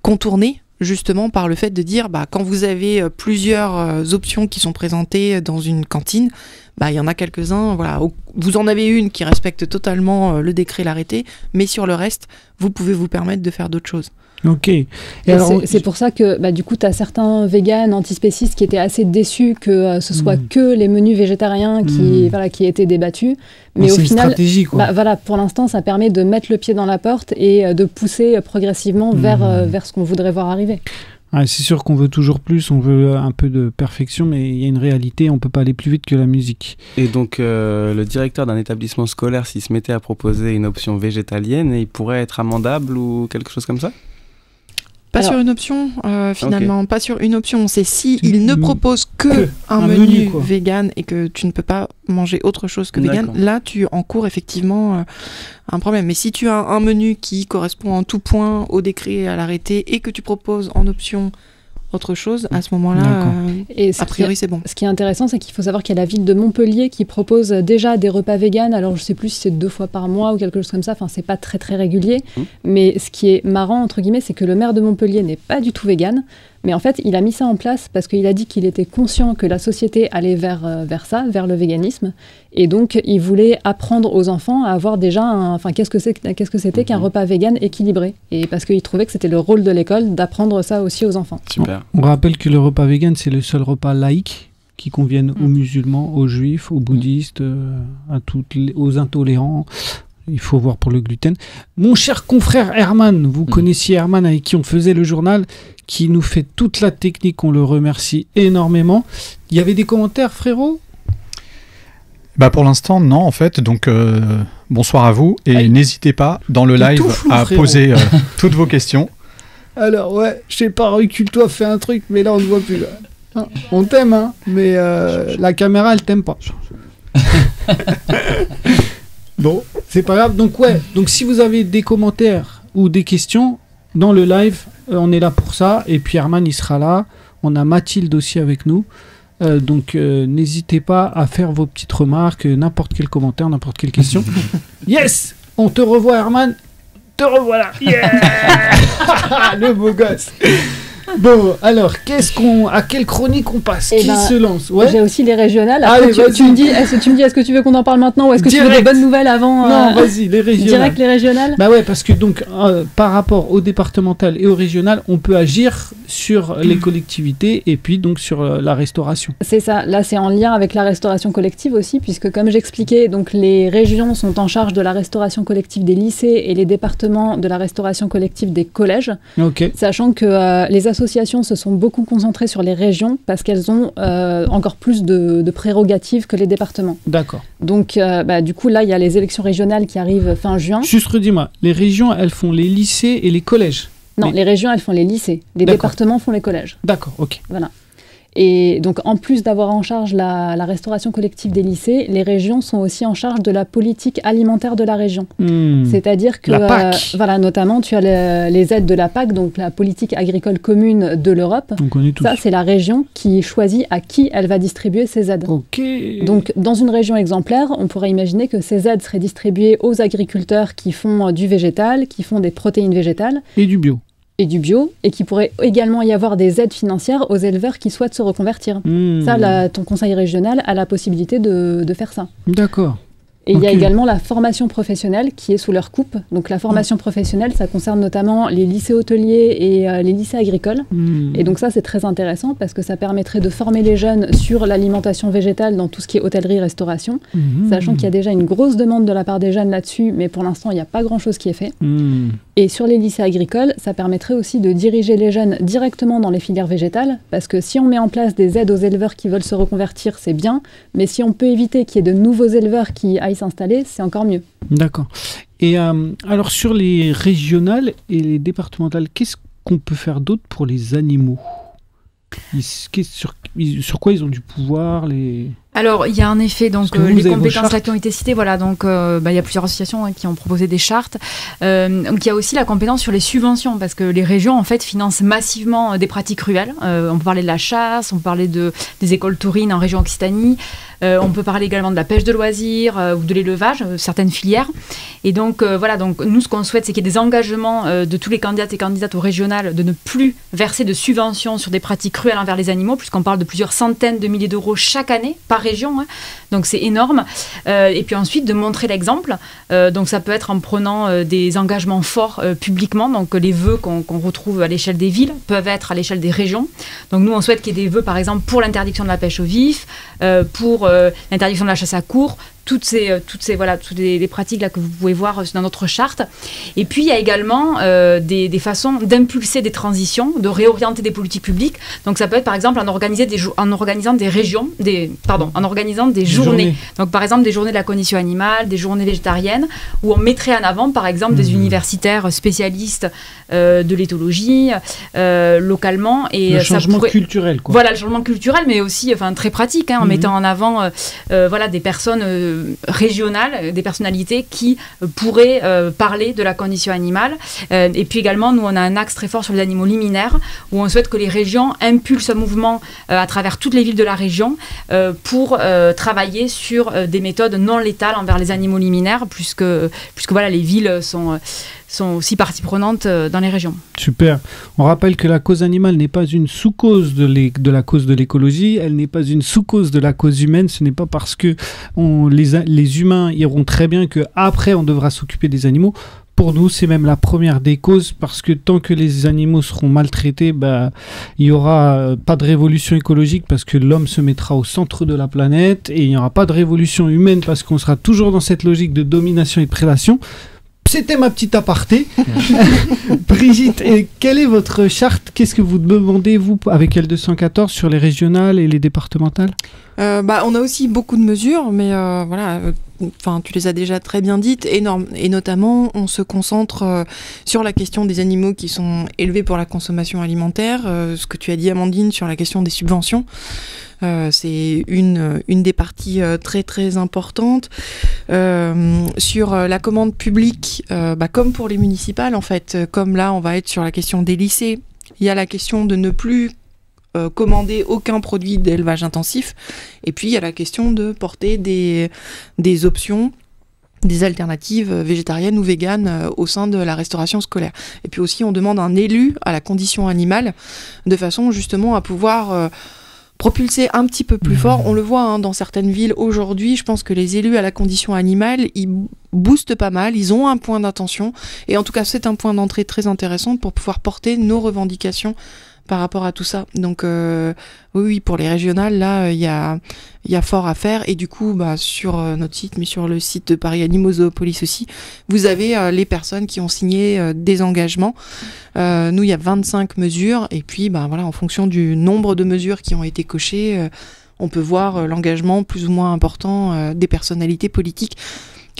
euh, contourné justement par le fait de dire bah, quand vous avez euh, plusieurs euh, options qui sont présentées dans une cantine, bah, il y en a quelques-uns, voilà, au- vous en avez une qui respecte totalement euh, le décret, l'arrêté, mais sur le reste, vous pouvez vous permettre de faire d'autres choses. Ok. Et, Et alors, c'est- pour ça que bah, du coup, tu as certains véganes antispécistes qui étaient assez déçus que euh, ce soit Mm. que les menus végétariens qui, Mm. voilà, qui étaient débattus. mais Mais au c'est une final. Bah, voilà, pour l'instant, ça permet de mettre le pied dans la porte et euh, de pousser progressivement vers, Mhm. euh, vers ce qu'on voudrait voir arriver. C'est sûr qu'on veut toujours plus, on veut un peu de perfection, mais il y a une réalité, on peut pas aller plus vite que la musique. Et donc, euh, le directeur d'un établissement scolaire, s'il se mettait à proposer une option végétalienne, il pourrait être amendable ou quelque chose comme ça? Pas Alors- sur une option, euh, finalement, pas sur une option. C'est si il ne propose que, Que un, un menu, vegan et que tu ne peux pas manger autre chose que vegan, là tu encours effectivement euh, un problème. Mais si tu as un menu qui correspond en tout point au décret et à l'arrêté et que tu proposes en option autre chose, à ce moment-là, euh, Et ce a qui- priori c'est bon. Ce qui est intéressant, c'est qu'il faut savoir qu'il y a la ville de Montpellier qui propose déjà des repas véganes. Alors, je sais plus si c'est deux fois par mois ou quelque chose comme ça. Enfin, c'est pas très très régulier. Mmh. Mais ce qui est marrant entre guillemets, c'est que le maire de Montpellier n'est pas du tout végane. Mais en fait, il a mis ça en place parce qu'il a dit qu'il était conscient que la société allait vers euh, vers ça, vers le véganisme. Et donc, il voulait apprendre aux enfants à avoir déjà, un- enfin, qu'est-ce que c'est, que- qu'est-ce que c'était qu'un Mhm. repas vegan équilibré. Et parce qu'il trouvait que c'était le rôle de l'école d'apprendre ça aussi aux enfants. Super. On rappelle que le repas vegan, c'est le seul repas laïque qui convienne aux Mm. musulmans, aux juifs, aux bouddhistes, euh, à toutes les- aux intolérants. Il faut voir pour le gluten. Mon cher confrère Herman, vous connaissiez Herman avec qui on faisait le journal, qui nous fait toute la technique, on le remercie énormément. Il y avait des commentaires, frérot? Bah pour l'instant non en fait donc euh, bonsoir à vous et n'hésitez pas dans le live flou, à frérot. poser euh, toutes vos questions. Alors ouais, je sais pas, recule-toi, fais un truc, mais là on ne voit plus. là. Hein, on t'aime, hein, mais euh, la caméra elle t'aime pas. Bon, c'est pas grave. Donc ouais, donc si vous avez des commentaires ou des questions dans le live, euh, on est là pour ça. Et puis Herman, il sera là. On a Mathilde aussi avec nous. Euh, donc euh, n'hésitez pas à faire vos petites remarques, n'importe quel commentaire, n'importe quelle question. yes On te revoit Herman. Te revoilà. Yeah Le beau gosse. Bon, alors, qu'est-ce qu'on, à quelle chronique on passe? Eh Qui ben, se lance? Ouais. J'ai aussi les régionales. Après, Allez, tu, me dis, est-ce que tu me dis, est-ce que tu veux qu'on en parle maintenant ou est-ce que tu veux des bonnes nouvelles avant Non, euh, vas-y, les régionales. Direct les régionales? Bah ouais, parce que donc euh, par rapport au départemental et au régional, on peut agir sur les collectivités et puis donc sur euh, la restauration. C'est ça. Là, c'est en lien avec la restauration collective aussi, puisque comme j'expliquais, donc les régions sont en charge de la restauration collective des lycées et les départements de la restauration collective des collèges. Ok. Sachant que euh, les associations se sont beaucoup concentrées sur les régions parce qu'elles ont euh, encore plus de, de prérogatives que les départements. D'accord. Donc, euh, bah, du coup, là, il y a les élections régionales qui arrivent fin juin. Juste redis-moi, les régions, elles font les lycées et les collèges? Non, Mais- les régions, elles font les lycées. Les départements font les collèges. D'accord, ok. Et donc, en plus d'avoir en charge la, la restauration collective des lycées, les régions sont aussi en charge de la politique alimentaire de la région. Hmm. C'est-à-dire que, La PAC. voilà, notamment, tu as le- les aides de la PAC, donc la politique agricole commune de l'Europe. On connaît tous. Ça, c'est la région qui choisit à qui elle va distribuer ces aides. Ok. Donc, dans une région exemplaire, on pourrait imaginer que ces aides seraient distribuées aux agriculteurs qui font euh, du végétal, qui font des protéines végétales Et du bio. Et du bio, et qui pourrait également y avoir des aides financières aux éleveurs qui souhaitent se reconvertir. Hmm. Ça, la- ton conseil régional a la possibilité de, de faire ça. D'accord. Et il y a également la formation professionnelle qui est sous leur coupe. Donc la formation professionnelle, ça concerne notamment les lycées hôteliers et euh, les lycées agricoles. Hmm. Et donc ça, c'est très intéressant parce que ça permettrait de former les jeunes sur l'alimentation végétale dans tout ce qui est hôtellerie-restauration, Hmm. sachant qu'il y a déjà une grosse demande de la part des jeunes là-dessus, mais pour l'instant, il n'y a pas grand-chose qui est fait. Et sur les lycées agricoles, ça permettrait aussi de diriger les jeunes directement dans les filières végétales, parce que si on met en place des aides aux éleveurs qui veulent se reconvertir, c'est bien, mais si on peut éviter qu'il y ait de nouveaux éleveurs qui aillent s'installer, c'est encore mieux. D'accord. Et euh, alors sur les régionales et les départementales, qu'est-ce qu'on peut faire d'autre pour les animaux? Ils- sur, ils- sur quoi ils ont du pouvoir les... Alors, il y a en effet donc euh, les compétences là qui ont été citées. Voilà, donc euh, bah, il y a plusieurs associations hein, qui ont proposé des chartes. Euh, donc il y a aussi la compétence sur les subventions parce que les régions en fait financent massivement euh, des pratiques ruelles. Euh, on peut parler de la chasse, on peut parler de des écoles taurines en région Occitanie. Euh, on peut parler également de la pêche de loisirs euh, ou de l'élevage, euh, certaines filières. Et donc voilà, donc nous ce qu'on souhaite c'est qu'il y ait des engagements de tous les candidats et candidates au régional de ne plus verser de subventions sur des pratiques cruelles envers les animaux, puisqu'on parle de plusieurs centaines de milliers d'euros chaque année par région. hein. Donc c'est énorme. Et puis ensuite de montrer l'exemple. Donc ça peut être en prenant des engagements forts publiquement. Donc les vœux qu'on retrouve à l'échelle des villes peuvent être à l'échelle des régions. Donc nous on souhaite qu'il y ait des vœux par exemple pour l'interdiction de la pêche au vif, pour l'interdiction de la chasse à court. Toutes ces, euh, toutes ces, voilà, toutes les, les pratiques là que vous pouvez voir euh, dans notre charte. Et puis il y a également euh, des, des façons d'impulser des transitions, de réorienter des politiques publiques. Donc ça peut être par exemple en, organiser des en organisant des régions, des, pardon, en organisant des journées. journées. Donc par exemple des journées de la condition animale, des journées végétariennes, où on mettrait en avant par exemple des Mhm. universitaires spécialistes euh, de l'éthologie euh, localement. Et Le ça changement pourrait- culturel, quoi. voilà le changement culturel, mais aussi enfin très pratique, hein, en Mhm. mettant en avant voilà des personnes régionales, euh, des personnalités qui euh, pourraient euh, parler de la condition animale. Euh, et puis également, nous on a un axe très fort sur les animaux liminaires, où on souhaite que les régions impulsent un mouvement euh, à travers toutes les villes de la région euh, pour euh, travailler sur euh, des méthodes non létales envers les animaux liminaires, puisque puisque voilà les villes sont euh, sont aussi partie prenante euh, dans les régions. Super. On rappelle que la cause animale n'est pas une sous-cause de, la cause de l'écologie, elle n'est pas une sous-cause de la cause humaine. Ce n'est pas parce que les, les humains iront très bien que après on devra s'occuper des animaux. Pour nous, c'est même la première des causes parce que tant que les animaux seront maltraités, bah, il n'y aura euh, pas de révolution écologique parce que l'homme se mettra au centre de la planète et il n'y aura pas de révolution humaine parce qu'on sera toujours dans cette logique de domination et de prédation. C'était ma petite aparté. Brigitte, quelle est votre charte? Qu'est-ce que vous demandez, vous, avec L214, sur les régionales et les départementales? Euh, bah, on a aussi beaucoup de mesures, mais euh, voilà, euh, enfin, tu les as déjà très bien dites. Et notamment, on se concentre sur la question des animaux qui sont élevés pour la consommation alimentaire, ce que tu as dit, Amandine, sur la question des subventions. Euh, c'est une, des parties euh, très très importantes. Euh, sur la commande publique, bah, comme pour les municipales en fait, comme là on va être sur la question des lycées, il y a la question de ne plus commander aucun produit d'élevage intensif. Et puis il y a la question de porter des, options des alternatives végétariennes ou véganes au sein de la restauration scolaire. Et puis aussi, on demande un élu à la condition animale, de façon justement à pouvoir propulser un petit peu plus fort. On le voit hein, dans certaines villes aujourd'hui, je pense que les élus à la condition animale, ils boostent pas mal, ils ont un point d'attention, et en tout cas c'est un point d'entrée très intéressant pour pouvoir porter nos revendications par rapport à tout ça. Donc euh, oui, pour les régionales, là, il y a, il y a fort à faire. Et du coup, bah, sur euh, notre site, mais sur le site de Paris Animaux Zoopolis aussi, vous avez euh, les personnes qui ont signé euh, des engagements. Euh, nous, il y a 25 mesures. Et puis, bah, en fonction du nombre de mesures qui ont été cochées, euh, on peut voir euh, l'engagement plus ou moins important euh, des personnalités politiques.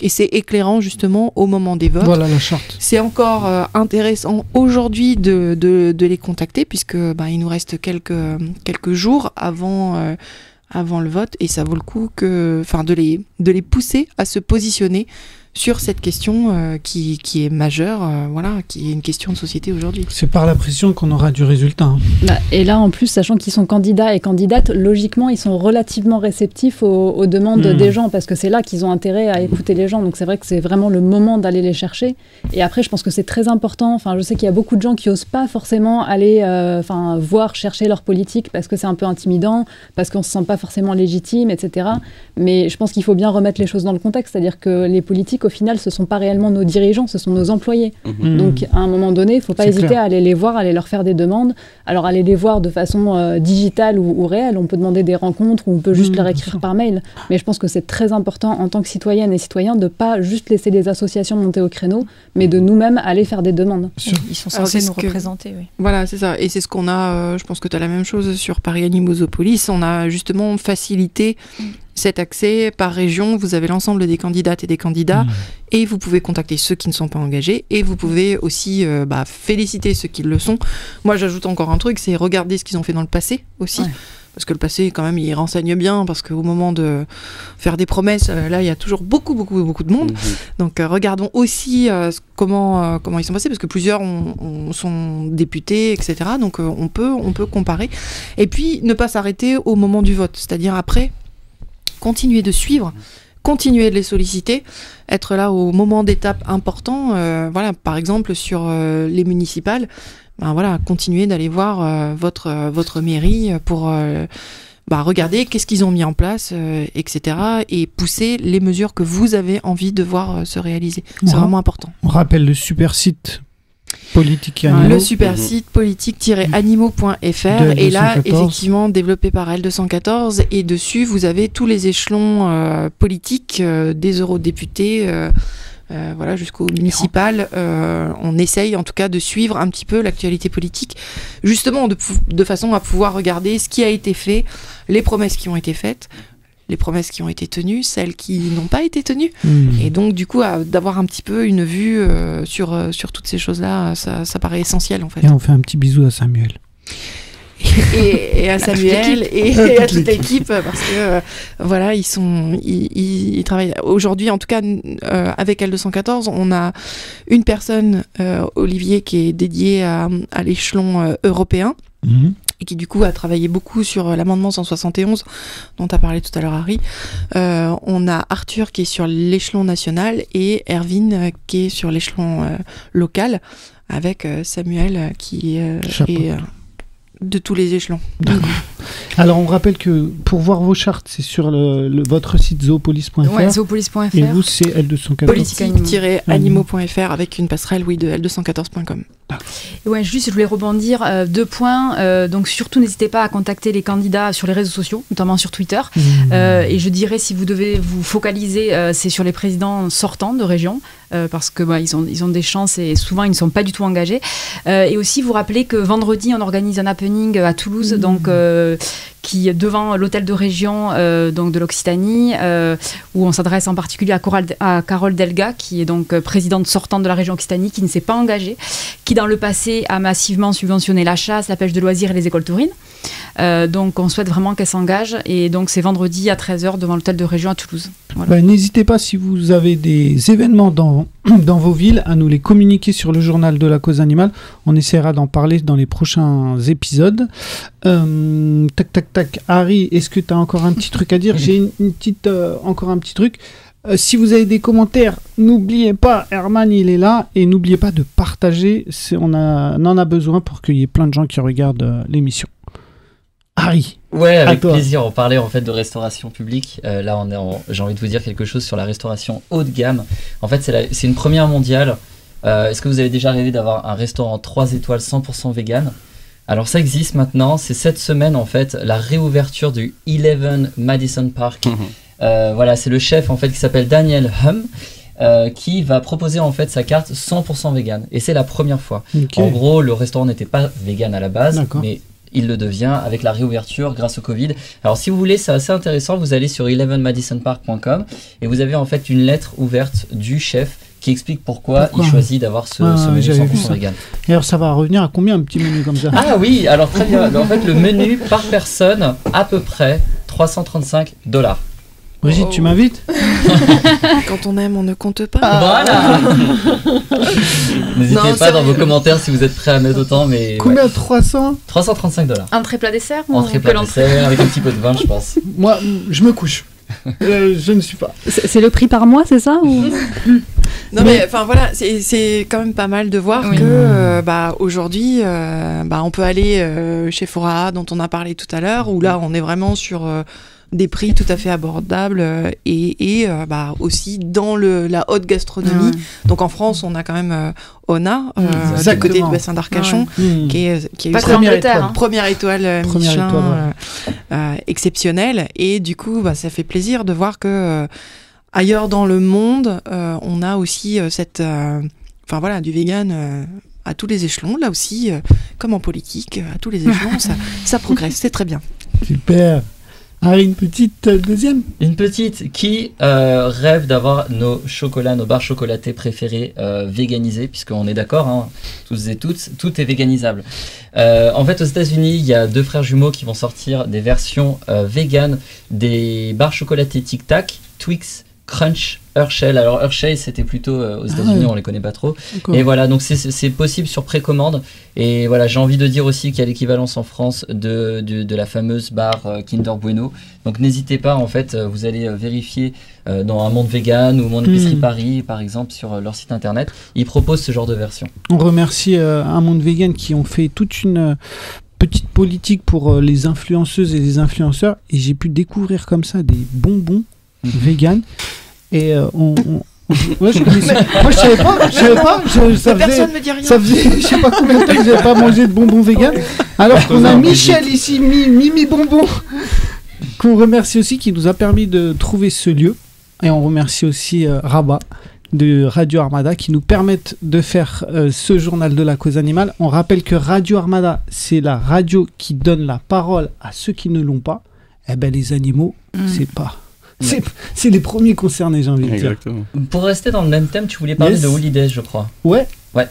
Et c'est éclairant justement au moment des votes. Voilà la charte. C'est encore euh, intéressant aujourd'hui de, de, de les contacter puisque bah, il nous reste quelques, quelques jours avant, euh, avant le vote et ça vaut le coup que, enfin, de les, de les pousser à se positionner sur cette question euh, qui, qui est majeure, euh, voilà, qui est une question de société aujourd'hui. C'est par la pression qu'on aura du résultat. hein. Bah, et là, en plus, sachant qu'ils sont candidats et candidates, logiquement, ils sont relativement réceptifs aux, aux demandes Mhm. des gens parce que c'est là qu'ils ont intérêt à écouter les gens. Donc c'est vrai que c'est vraiment le moment d'aller les chercher. Et après, je pense que c'est très important. Enfin, je sais qu'il y a beaucoup de gens qui osent pas forcément aller, euh, enfin, voir chercher leur politique parce que c'est un peu intimidant, parce qu'on se sent pas forcément légitime, etc. Mais je pense qu'il faut bien remettre les choses dans le contexte, c'est-à-dire que les politiques, au final, ce sont pas réellement nos dirigeants, ce sont nos employés. Mhm. Donc à un moment donné, il ne faut pas hésiter clair. à aller les voir, à aller leur faire des demandes. Alors aller les voir de façon euh, digitale ou, ou réelle, on peut demander des rencontres ou on peut juste Mmh, leur écrire par mail. Mais je pense que c'est très important en tant que citoyenne et citoyen de pas juste laisser les associations monter au créneau, mais de nous-mêmes aller faire des demandes. Ils sont censés nous que- représenter, oui. Voilà, c'est ça. Et c'est ce qu'on a, euh, je pense que tu as la même chose sur Paris Animosopolis. On a justement facilité cet accès par région. Vous avez l'ensemble des candidates et des candidats. Mmh. Et vous pouvez contacter ceux qui ne sont pas engagés. Et vous pouvez aussi euh, bah, féliciter ceux qui le sont. Moi, j'ajoute encore un truc, c'est regarder ce qu'ils ont fait dans le passé aussi. Ouais. Parce que le passé, quand même, il renseigne bien. Parce qu'au moment de faire des promesses, euh, là, il y a toujours beaucoup, beaucoup, beaucoup de monde. Mhm. Donc euh, regardons aussi comment, comment ils sont passés, parce que plusieurs ont- ont- sont députés, etc. Donc on, peut, on peut comparer. Et puis ne pas s'arrêter au moment du vote, c'est-à-dire après, continuer de suivre, continuer de les solliciter, être là au moment d'étape important. euh, voilà, par exemple sur euh, les municipales, ben voilà, continuer d'aller voir euh, votre, euh, votre mairie pour... bah, regarder qu'est-ce qu'ils ont mis en place, etc. Et pousser les mesures que vous avez envie de voir se réaliser. C'est vraiment important. On rappelle le super site politique et Ouais. animaux. Le super Mhm. site politique-animaux.fr est là, L214. effectivement, développé par L214. Et dessus, vous avez tous les échelons euh, politiques euh, des eurodéputés. euh, euh, voilà, jusqu'au municipal, Euh, on essaye en tout cas de suivre un petit peu l'actualité politique, justement de façon à pouvoir regarder ce qui a été fait, les promesses qui ont été faites, les promesses qui ont été tenues, celles qui n'ont pas été tenues. Mmh. Et donc, du coup, d'avoir un petit peu une vue euh, sur, euh, sur toutes ces choses-là, ça, ça paraît essentiel en fait. Et on fait un petit bisou à Samuel. Et, et à Samuel et, À et à toute toute l'équipe parce que euh, voilà, ils sont, ils, ils- ils travaillent. Aujourd'hui, en tout cas, euh, avec L214, on a une personne, euh, Olivier, qui est dédié à, à l'échelon euh, européen Mhm. Et qui du coup a travaillé beaucoup sur euh, l'amendement 171 dont tu as parlé tout à l'heure Harry. Euh, on a Arthur qui est sur l'échelon national et Erwin euh, qui est sur l'échelon euh, local avec euh, Samuel qui euh, est euh, de tous les échelons. Alors on rappelle que pour voir vos chartes, c'est sur le, le- votre site zoopolis.fr Ouais, zoopolis.fr. et vous c'est L214. Politique. Politique-animaux.fr avec une passerelle oui de L214.com. Ouais, juste, je voulais rebondir euh, deux points. Euh, donc, surtout, n'hésitez pas à contacter les candidats sur les réseaux sociaux, notamment sur Twitter. Mmh. Euh, et je dirais, si vous devez vous focaliser, c'est sur les présidents sortants de région, parce que bah, ils, ont, ils ont des chances et souvent ils ne sont pas du tout engagés. Et aussi, vous rappeler que vendredi, on organise un happening à Toulouse, donc euh, qui devant l'hôtel de région euh, donc de l'Occitanie, euh, où on s'adresse en particulier à, Carole Delga, qui est donc euh, présidente sortante de la région Occitanie, qui ne s'est pas engagée, qui dans le passé a massivement subventionné la chasse, la pêche de loisirs et les écoles taurines. Euh, donc on souhaite vraiment qu'elle s'engage. Et donc c'est vendredi à 13h devant l'hôtel de région à Toulouse. Voilà. Bah, N'hésitez pas si vous avez des événements dans, dans vos villes à nous les communiquer sur le journal de la cause animale. On essaiera d'en parler dans les prochains épisodes. Euh, tac tac tac. Harry, est-ce que tu as encore un petit truc à dire? J'ai une, une petite euh, encore un petit truc. Euh, si vous avez des commentaires, n'oubliez pas, Herman il est là et n'oubliez pas de partager. On, a, on en a besoin pour qu'il y ait plein de gens qui regardent euh, l'émission. Harry, Ouais, avec toi. plaisir. On parlait en fait de restauration publique. Euh, là, on est en- j'ai envie de vous dire quelque chose sur la restauration haut de gamme. En fait, c'est la- c'est une première mondiale. Euh, Est-ce que vous avez déjà rêvé d'avoir un restaurant 3 étoiles 100% vegan? Alors, ça existe maintenant. C'est cette semaine en fait la réouverture du 11 Madison Park. Euh, voilà, c'est le chef en fait qui s'appelle Daniel Hum. euh, qui va proposer en fait sa carte 100% vegan et c'est la première fois. En gros, le restaurant n'était pas vegan à la base, D'accord. mais il le devient avec la réouverture grâce au Covid. Alors si vous voulez, c'est assez intéressant, vous allez sur 11madisonpark.com et vous avez en fait une lettre ouverte du chef qui explique pourquoi, Pourquoi il choisit d'avoir ce, Ah, ce menu j'avais vu 100% ça. vegan. Et alors ça va revenir à combien un petit menu comme ça? Ah oui, alors très bien. En fait, le menu par personne, à peu près 335 dollars. Brigitte, tu m'invites Quand on aime, on ne compte pas. Voilà N'hésitez pas dans vos commentaires si vous êtes prêts à mettre autant, mais Combien ouais. 300 335 dollars. Entrée plat dessert ou Entrée que plat dessert avec un petit peu de vin, je pense. Moi, je me couche. Euh, je ne suis pas. C'est le prix par mois, c'est ça ou... Non mais enfin voilà, c'est c'est quand même pas mal de voir Oui. que euh, bah aujourd'hui euh, bah on peut aller euh, chez Fora dont on a parlé tout à l'heure où là on est vraiment sur euh, des prix tout à fait abordables euh, et, et euh, bah aussi dans le la haute gastronomie. Donc en France, on a quand même euh, Ona euh, Exactement. côté du bassin d'Arcachon Hmm. qui est qui Première étoile. hein. première étoile Première Michelin étoile, ouais. euh, euh, exceptionnelle et du coup bah, ça fait plaisir de voir que euh, ailleurs dans le monde euh, on a aussi euh, cette euh, enfin voilà du vegan euh, à tous les échelons là aussi euh, comme en politique à tous les échelons ça, ça progresse c'est très bien Super. Harry, une petite euh, deuxième Une petite qui euh, rêve d'avoir nos chocolats, nos barres chocolatées préférées euh, véganisées, puisqu'on est d'accord, hein, tous et toutes, tout est véganisable. Euh, en fait, aux États-Unis, il y a deux frères jumeaux qui vont sortir des versions véganes des barres chocolatées Tic Tac, Twix, Crunch, Hershey. Alors Hershey, c'était plutôt euh, aux Ah États-Unis, ouais. on les connaît pas trop. Et voilà, donc c'est- possible sur précommande. Et voilà, j'ai envie de dire aussi qu'il y a l'équivalence en France de, de, de la fameuse barre euh, Kinder Bueno. Donc n'hésitez pas, en fait, euh, vous allez vérifier euh, dans un monde vegan ou Monde Épicerie Hmm. Paris, par exemple, sur leur site internet. Ils proposent ce genre de version. On remercie euh, un monde vegan qui ont fait toute une petite politique pour les influenceuses et les influenceurs. Et j'ai pu découvrir comme ça des bonbons vegan. Et euh, on. on- on- ouais, je connaissais. Moi, je savais pas. Je savais pas. je- ça faisait, personne me dit rien ça faisait, je sais pas combien de temps que j'avais pas mangé de bonbons vegan. Alors qu'on a Michel ici, Mi- Mimi Bonbon, qu'on remercie aussi, qui nous a permis de trouver ce lieu. Et on remercie aussi euh, Rabat de Radio Armada qui nous permettent de faire euh, ce journal de la cause animale. On rappelle que Radio Armada, c'est la radio qui donne la parole à ceux qui ne l'ont pas. Eh ben les animaux, c'est pas. C'est, c'est les premiers concernés, j'ai envie de dire. Exactement. Pour rester dans le même thème, tu voulais parler Yes. de Holidays, je crois. Ouais. Ouais.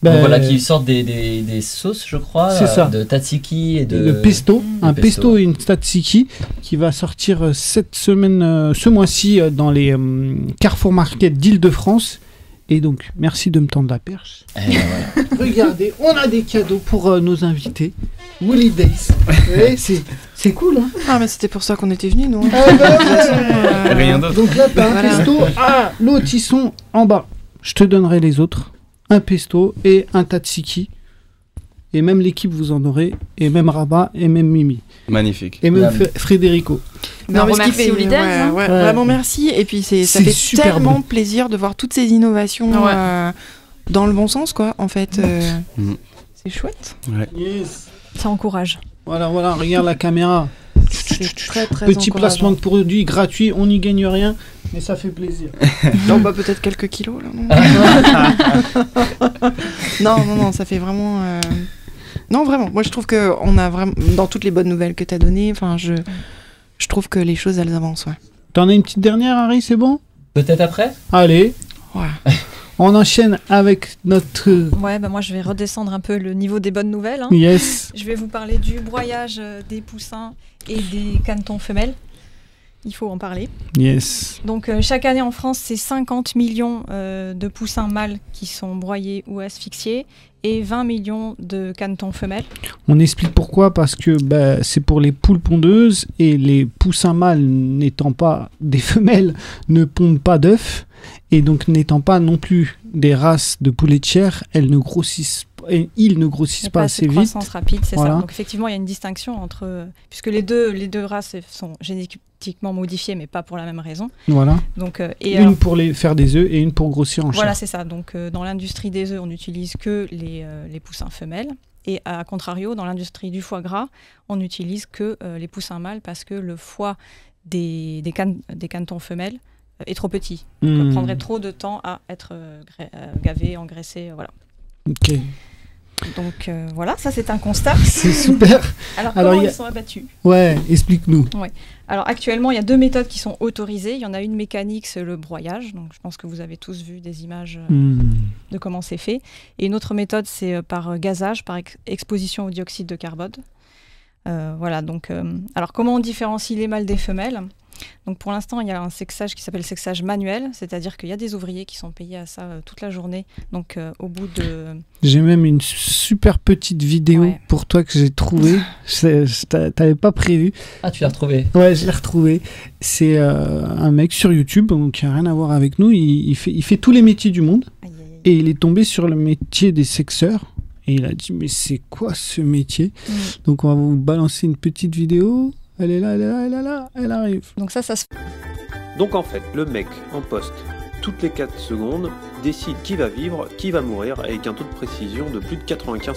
Ben, Donc voilà, qui sortent des, des, des sauces, je crois, C'est ça. de tatsiki et de... le pesto, un Le pesto, pesto. et une tzatziki qui va sortir euh, cette semaine, euh, ce mois-ci euh, dans les euh, Carrefour Market d'Île-de-France. Et donc, merci de me tendre la perche. Eh ben voilà. Regardez, on a des cadeaux pour euh, nos invités. Woolly Days. Ouais, c'est, c'est cool, hein ah mais c'était pour ça qu'on était venus nous hein. Ah, bah, Rien d'autre. Donc là, t'as un Voilà. pesto. Ah, l'autre, ils sont en bas. Je te donnerai les autres. Un pesto et un tatsiki. Et même l'équipe, vous en aurez. Et même Rabat et même Mimi. Magnifique. Et même. Fr- Frédérico. On ce qui remercie fait- Holidays, ouais, hein. ouais, Ouais. Vraiment merci. Et puis c'est ça fait super tellement bon. plaisir de voir toutes ces innovations Ouais. euh, dans le bon sens, quoi. En fait, euh, Mhm. c'est chouette. Yes. Ça encourage. Voilà, voilà, regarde la caméra. C'est très très Petit placement de produit gratuit, on n'y gagne rien, mais ça fait plaisir. Non, bah peut-être quelques kilos là. Non, non, non, non, ça fait vraiment. euh, Non, vraiment. Moi, je trouve que on a vraiment dans toutes les bonnes nouvelles que tu as données. Enfin, je, je trouve que les choses elles avancent. Ouais. T'en as une petite dernière, Harry, c'est bon? Peut-être après? Allez, Ouais. On enchaîne avec notre. Ouais, bah moi je vais redescendre un peu le niveau des bonnes nouvelles. hein. Yes. Je vais vous parler du broyage euh, des poussins et des canetons femelles. Il faut en parler. Yes. Donc euh, chaque année en France, c'est 50 millions euh, de poussins mâles qui sont broyés ou asphyxiés et 20 millions de canetons femelles. On explique pourquoi parce que bah, c'est pour les poules pondeuses et les poussins mâles n'étant pas des femelles ne pondent pas d'œufs et donc n'étant pas non plus des races de poulets de chair, elles ne grossissent et ils ne grossissent pas, assez vite. croissance rapide, c'est Voilà. ça. Donc effectivement, il y a une distinction entre euh, puisque les deux les deux races sont génétiquement modifiées, mais pas pour la même raison. Voilà. Donc euh, et une alors- pour les faire des œufs et une pour grossir en Voilà, chair. c'est ça. Donc, euh, dans l'industrie des œufs, on n'utilise que les, euh, les poussins femelles. Et à contrario, dans l'industrie du foie gras, on n'utilise que euh, les poussins mâles parce que le foie des, des, canetons femelles euh, est trop petit. Donc, Hmm. Prendrait trop de temps à être euh, euh, gavé, engraissé. euh, Voilà. Ok. Donc, euh, voilà, ça c'est un constat. C'est super. Alors, Alors, comment a- ils sont abattus? Ouais, explique-nous. Alors actuellement, il y a deux méthodes qui sont autorisées. Il y en a une mécanique, c'est le broyage. Donc je pense que vous avez tous vu des images euh, Hmm. de comment c'est fait. Et une autre méthode, c'est euh, par gazage, par ex- exposition au dioxyde de carbone. Voilà, donc, alors comment on différencie les mâles des femelles? Donc pour l'instant, il y a un sexage qui s'appelle sexage manuel, c'est-à-dire qu'il y a des ouvriers qui sont payés à ça euh, toute la journée. Donc euh, au bout de... J'ai même une super petite vidéo Ouais. pour toi que j'ai trouvée. T'avais pas prévu. Ah, tu l'as retrouvé. Ouais, je l'ai retrouvé. C'est euh, un mec sur YouTube, donc qui a rien à voir avec nous. Il, il fait, il fait tous les métiers du monde. Aïe, aïe, aïe. Et il est tombé sur le métier des sexeurs. Et il a dit, mais c'est quoi ce métier? Mm. Donc on va vous balancer une petite vidéo. Elle est là, elle est là, elle est là, elle arrive. Donc ça, ça se Donc en fait, le mec en poste, toutes les 4 secondes, décide qui va vivre, qui va mourir, avec un taux de précision de plus de 95%.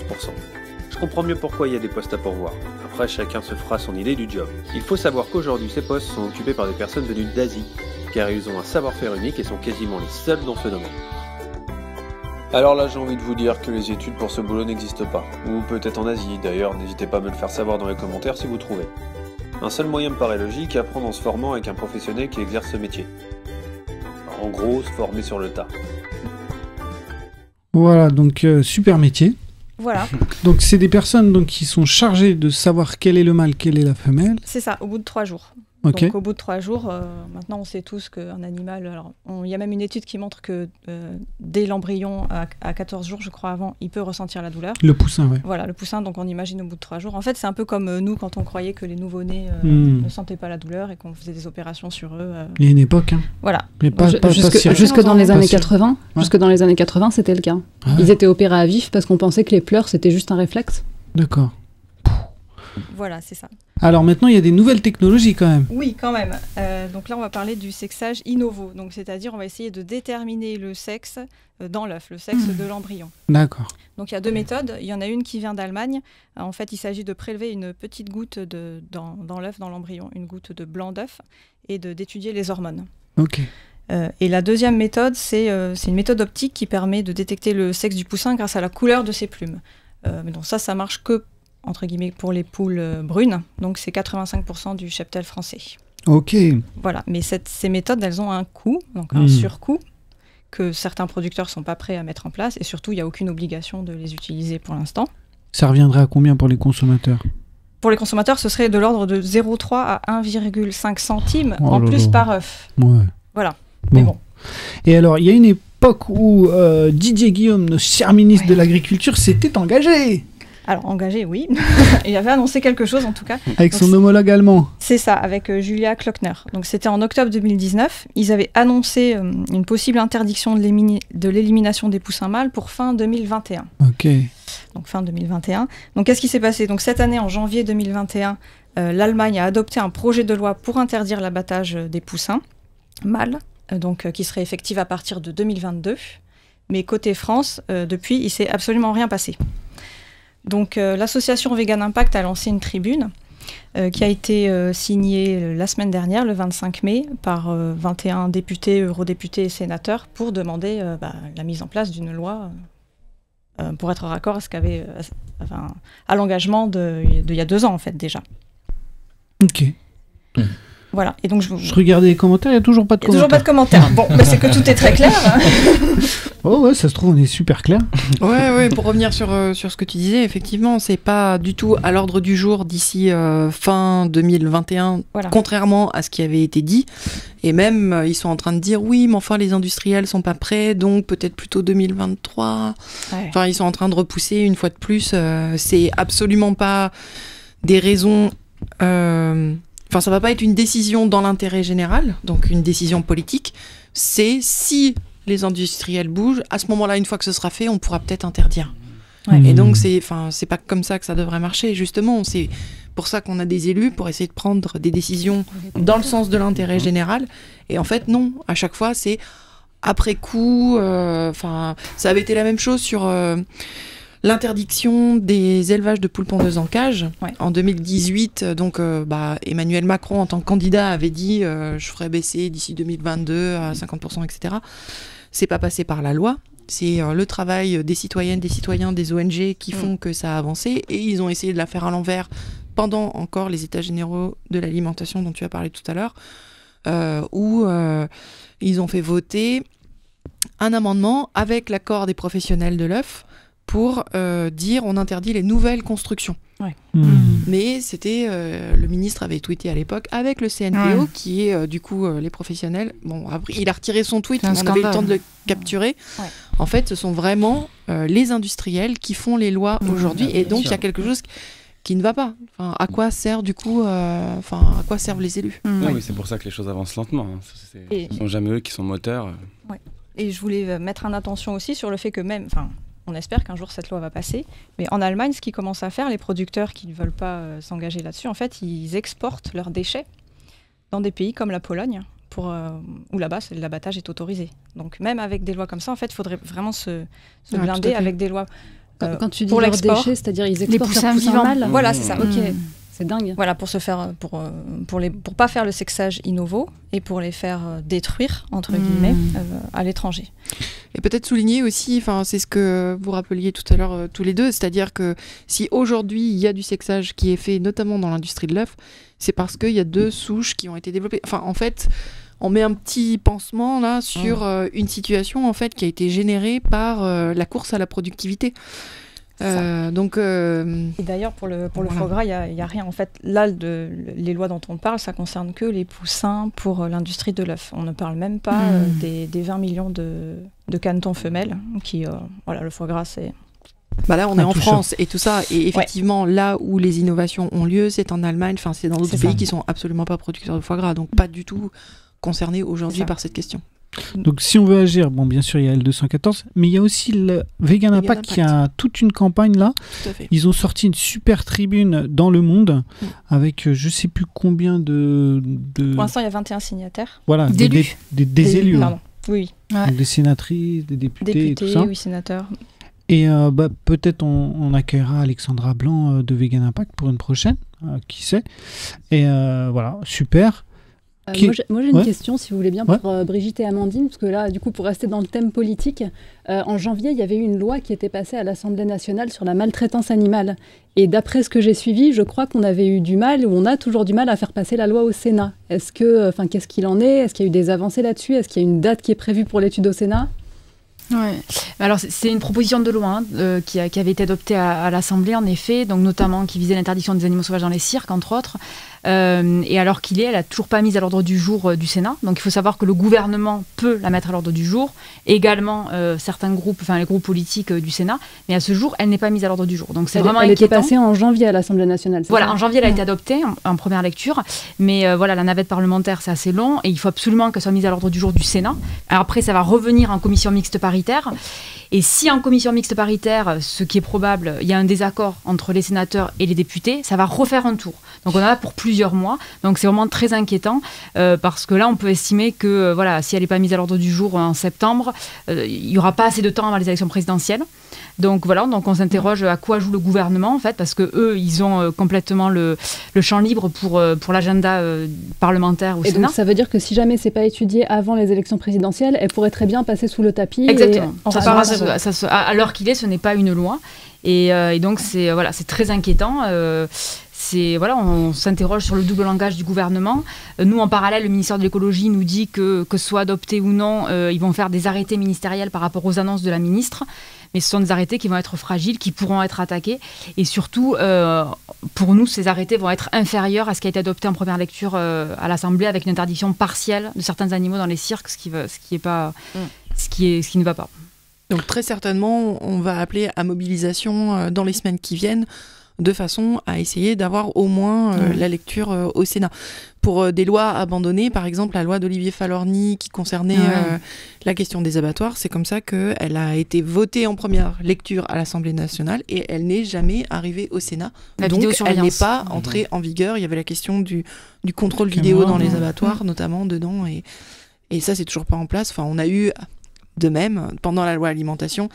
Je comprends mieux pourquoi il y a des postes à pourvoir. Après, chacun se fera son idée du job. Il faut savoir qu'aujourd'hui, ces postes sont occupés par des personnes venues d'Asie, car ils ont un savoir-faire unique et sont quasiment les seuls dans ce domaine. Alors là, j'ai envie de vous dire que les études pour ce boulot n'existent pas. Ou peut-être en Asie, d'ailleurs, n'hésitez pas à me le faire savoir dans les commentaires si vous trouvez. Un seul moyen me paraît logique, apprendre en se formant avec un professionnel qui exerce ce métier. En gros, se former sur le tas. Voilà, donc euh, super métier. Voilà, Donc c'est des personnes donc, qui sont chargées de savoir quel est le mâle, quelle est la femelle. c'est ça, au bout de trois jours. Ok. Donc au bout de trois jours, euh, maintenant on sait tous qu'un animal, alors on- il y a même une étude qui montre que euh, dès l'embryon à, à 14 jours, je crois avant, il peut ressentir la douleur. Le poussin, ouais. Voilà, le poussin, donc on imagine au bout de trois jours. En fait, c'est un peu comme euh, nous quand on croyait que les nouveau-nés euh, Hmm. ne sentaient pas la douleur et qu'on faisait des opérations sur eux. euh, Il y a une époque, hein. voilà. Mais pas, Je- pas, pas jusque, dans les Pas années sûr. 80, Ouais. jusque dans les années 80, c'était le cas. Ah ouais, Ils étaient opérés à vif parce qu'on pensait que les pleurs c'était juste un réflexe. D'accord. Voilà, c'est ça. Alors maintenant, il y a des nouvelles technologies quand même. Oui, quand même. Euh, donc là, on va parler du sexage innovo. Donc c'est-à-dire, on va essayer de déterminer le sexe euh, dans l'œuf, le sexe de l'embryon. D'accord. Donc il y a deux méthodes. Il y en a une qui vient d'Allemagne. Euh, En fait, il s'agit de prélever une petite goutte de, dans, dans l'œuf, dans l'embryon, une goutte de blanc d'œuf, et de- d'étudier les hormones. Ok. Euh, et la deuxième méthode, c'est euh, c'est une méthode optique qui permet de détecter le sexe du poussin grâce à la couleur de ses plumes. Euh, mais donc ça, ça marche que entre guillemets pour les poules euh, brunes. Donc c'est 85% du cheptel français. Ok. Voilà. Mais cette- ces méthodes, elles ont un coût, donc un Mhm. surcoût que certains producteurs sont pas prêts à mettre en place. Et surtout, il n'y a aucune obligation de les utiliser pour l'instant. Ça reviendrait à combien pour les consommateurs? Pour les consommateurs, ce serait de l'ordre de 0,3 à 1,5 centimes Oh en plus par œuf. Ouais. Voilà. Mais bon. Et alors, il y a une époque où euh, Didier Guillaume, notre cher ministre de l'Agriculture, s'était engagé Alors, engagé, oui. Il avait annoncé quelque chose en tout cas. avec Donc, son homologue allemand. C'est ça, avec euh, Julia Klockner. Donc c'était en octobre 2019. Ils avaient annoncé euh, une possible interdiction de l'élimination des poussins mâles pour fin 2021. Ok. Donc fin 2021. Donc qu'est-ce qui s'est passé? Donc cette année, en janvier 2021, euh, l'Allemagne a adopté un projet de loi pour interdire l'abattage des poussins mâles, donc qui serait effective à partir de 2022. Mais côté France, depuis, il s'est absolument rien passé. Donc euh, l'association Vegan Impact a lancé une tribune euh, qui a été euh, signée la semaine dernière, le 25 mai, par euh, 21 députés, eurodéputés et sénateurs pour demander euh, bah, la mise en place d'une loi pour être raccord à ce qu'avait, euh, enfin, à l'engagement de, de il y a deux ans en fait déjà. Ok. Voilà. Et donc je, Je regardais les commentaires, il n'y a toujours pas de Il n'y a toujours pas commentaires. de commentaires. Bon, bah, c'est que tout est très clair. Oh ouais, ça se trouve, on est super clair. Ouais, ouais, pour revenir sur, euh, sur ce que tu disais, effectivement, c'est pas du tout à l'ordre du jour d'ici euh, fin 2021, Voilà. contrairement à ce qui avait été dit. Et même, euh, ils sont en train de dire oui, mais enfin, les industriels sont pas prêts, donc peut-être plutôt 2023. Ouais. Enfin, ils sont en train de repousser une fois de plus. euh, c'est absolument pas des raisons. Enfin, ça va pas être une décision dans l'intérêt général, donc une décision politique. C'est si les industriels bougent, à ce moment-là, une fois que ce sera fait, on pourra peut-être interdire. Ouais. Et Mmh. donc, c'est, enfin, c'est pas comme ça que ça devrait marcher. Justement, c'est pour ça qu'on a des élus pour essayer de prendre des décisions dans le sens de l'intérêt général. Et en fait, non. À chaque fois, c'est après coup. euh, Enfin, ça avait été la même chose sur euh, l'interdiction des élevages de poules pondeuses en cage Ouais. en 2018. Donc, euh, bah, Emmanuel Macron, en tant que candidat, avait dit euh, je ferai baisser d'ici 2022 à 50%, etc. C'est pas passé par la loi. C'est euh, le travail des citoyennes, des citoyens, des ONG qui font que ça a avancé. Et ils ont essayé de la faire à l'envers pendant encore les états généraux de l'alimentation dont tu as parlé tout à l'heure, euh, où euh, ils ont fait voter un amendement avec l'accord des professionnels de l'œuf pour euh, dire on interdit les nouvelles constructions. Mmh. Mais c'était euh, le ministre avait tweeté à l'époque avec le CNPO Ouais. qui est euh, du coup euh, les professionnels. Bon, après, il a retiré son tweet, un on avait eu le temps de le capturer. Ouais. En fait, ce sont vraiment euh, les industriels qui font les lois Mmh, aujourd'hui, bien et donc il y a quelque chose qui ne va pas. Enfin, à quoi sert du coup euh, Enfin, à quoi servent les élus? Mm. Ouais, oui, c'est pour ça que les choses avancent lentement. hein. Et- Ce sont jamais eux qui sont moteurs. Et je voulais mettre en attention aussi sur le fait que même, enfin, on espère qu'un jour cette loi va passer, mais en Allemagne, ce qu'ils commencent à faire, les producteurs qui ne veulent pas euh, s'engager là-dessus, en fait, ils exportent leurs déchets dans des pays comme la Pologne, pour, euh, où là-bas l'abattage est autorisé. Donc même avec des lois comme ça, en fait, il faudrait vraiment se, se Ouais, tout à blinder avec des lois. Quand, euh, quand tu dis pour leurs l'export. déchets, c'est-à-dire ils exportent poussins leurs poussins vivants. Voilà, c'est ça. Ok, Mm. C'est dingue. Voilà, pour se faire, pour, euh, pour les, pour pas faire le sexage innovo et pour les faire euh, détruire entre Mm. guillemets euh, à l'étranger. Et peut-être souligner aussi, enfin, c'est ce que vous rappeliez tout à l'heure euh, tous les deux, c'est-à-dire que si aujourd'hui il y a du sexage qui est fait, notamment dans l'industrie de l'œuf, c'est parce qu'il y a deux souches qui ont été développées. Enfin, en fait, on met un petit pansement là sur euh, une situation en fait qui a été générée par euh, la course à la productivité. Euh, donc, euh, Et d'ailleurs, pour le, pour le foie gras, il n'y a, il y a rien. En fait, là, de, les lois dont on parle, ça concerne que les poussins pour euh, l'industrie de l'œuf. On ne parle même pas Mm. euh, des, des 20 millions de, de canetons femelles. Qui, euh, voilà, le foie gras, c'est. bah là, on est en. France et tout ça. Et effectivement, là où les innovations ont lieu, c'est en Allemagne. Enfin, c'est dans d'autres pays ça. qui sont absolument pas producteurs de foie gras, donc pas du tout concernés aujourd'hui par cette question. Donc si on veut agir, bon bien sûr il y a L214, mais il y a aussi le Vegan Vegan Impact qui a toute une campagne là. Ils ont sorti une super tribune dans le monde Mm. avec euh, je sais plus combien de, de Pour l'instant, il y a 21 signataires. voilà des, D'élus. des- des- des Des- élus, hein. pardon. Oui, Ouais. Donc, des sénatrices, des députés, et députés, tout ça. oui, sénateurs. Et euh, bah, peut-être on, on accueillera Alexandra Blanc euh, de Vegan Impact pour une prochaine, euh, qui sait. Et euh, voilà, super. Euh, Qui- Moi, j'ai- moi, j'ai une Ouais. question, si vous voulez bien, Ouais. pour euh, Brigitte et Amandine, parce que là, du coup, pour rester dans le thème politique, euh, en janvier, il y avait eu une loi qui était passée à l'Assemblée nationale sur la maltraitance animale. Et d'après ce que j'ai suivi, je crois qu'on avait eu du mal, ou on a toujours du mal à faire passer la loi au Sénat. Est-ce que, enfin, qu'est-ce qu'il en est? Est-ce qu'il y a eu des avancées là-dessus? Est-ce qu'il y a une date qui est prévue pour l'étude au Sénat? Ouais. Alors c'est- c'est une proposition de loi hein, euh, qui, a- qui avait été adoptée à, à l'Assemblée en effet, donc notamment qui visait l'interdiction des animaux sauvages dans les cirques entre autres. Euh, et alors qu'il est, elle a toujours pas mise à l'ordre du jour euh, du Sénat. Donc il faut savoir que le gouvernement peut la mettre à l'ordre du jour, également euh, certains groupes, enfin les groupes politiques du Sénat, mais à ce jour elle n'est pas mise à l'ordre du jour. Donc c'est vraiment elle était inquiétant. passée en janvier à l'Assemblée nationale. Voilà, ça en janvier, elle a été adoptée en, en première lecture, mais voilà, la navette parlementaire, c'est assez long et il faut absolument qu'elle soit mise à l'ordre du jour du Sénat. Alors après, ça va revenir en commission mixte paritaire. Et si en commission mixte paritaire, ce qui est probable, il y a un désaccord entre les sénateurs et les députés, ça va refaire un tour. Donc on en a pour plusieurs mois. Donc c'est vraiment très inquiétant euh, parce que là, on peut estimer que euh, voilà, si elle n'est pas mise à l'ordre du jour en septembre, euh, il n'y aura pas assez de temps avant les élections présidentielles. Donc voilà, donc on s'interroge à quoi joue le gouvernement en fait, parce que eux, ils ont euh, complètement le, le champ libre pour, euh, pour l'agenda euh, parlementaire au Et Sénat. donc ça veut dire que si jamais c'est pas étudié avant les élections présidentielles, elle pourrait très bien passer sous le tapis. Exactement. Et... Ça sera- ça- ça se- à à l'heure qu'il est, ce n'est pas une loi. Et, euh, et donc, c'est voilà, c'est très inquiétant. euh, c'est voilà, on s'interroge sur le double langage du gouvernement. Euh, nous, en parallèle, le ministère de l'écologie nous dit que que ce soit adopté ou non, euh, ils vont faire des arrêtés ministériels par rapport aux annonces de la ministre. Mais ce sont des arrêtés qui vont être fragiles, qui pourront être attaqués. Et surtout, euh, pour nous, ces arrêtés vont être inférieurs à ce qui a été adopté en première lecture euh, à l'Assemblée avec une interdiction partielle de certains animaux dans les cirques, ce qui, va- ce qui, est pas, Mm. ce qui, est, ce qui ne va pas. Donc très certainement, on va appeler à mobilisation dans les semaines qui viennent de façon à essayer d'avoir au moins euh, la lecture euh, au Sénat. Pour euh, des lois abandonnées, par exemple la loi d'Olivier Falorni qui concernait la question des abattoirs, c'est comme ça qu'elle a été votée en première lecture à l'Assemblée nationale et elle n'est jamais arrivée au Sénat. La Donc elle n'est pas entrée en vigueur. Il y avait la question du, du contrôle vidéo dans les abattoirs, notamment dedans, et, et ça c'est toujours pas en place. Enfin, on a eu de même pendant la loi alimentation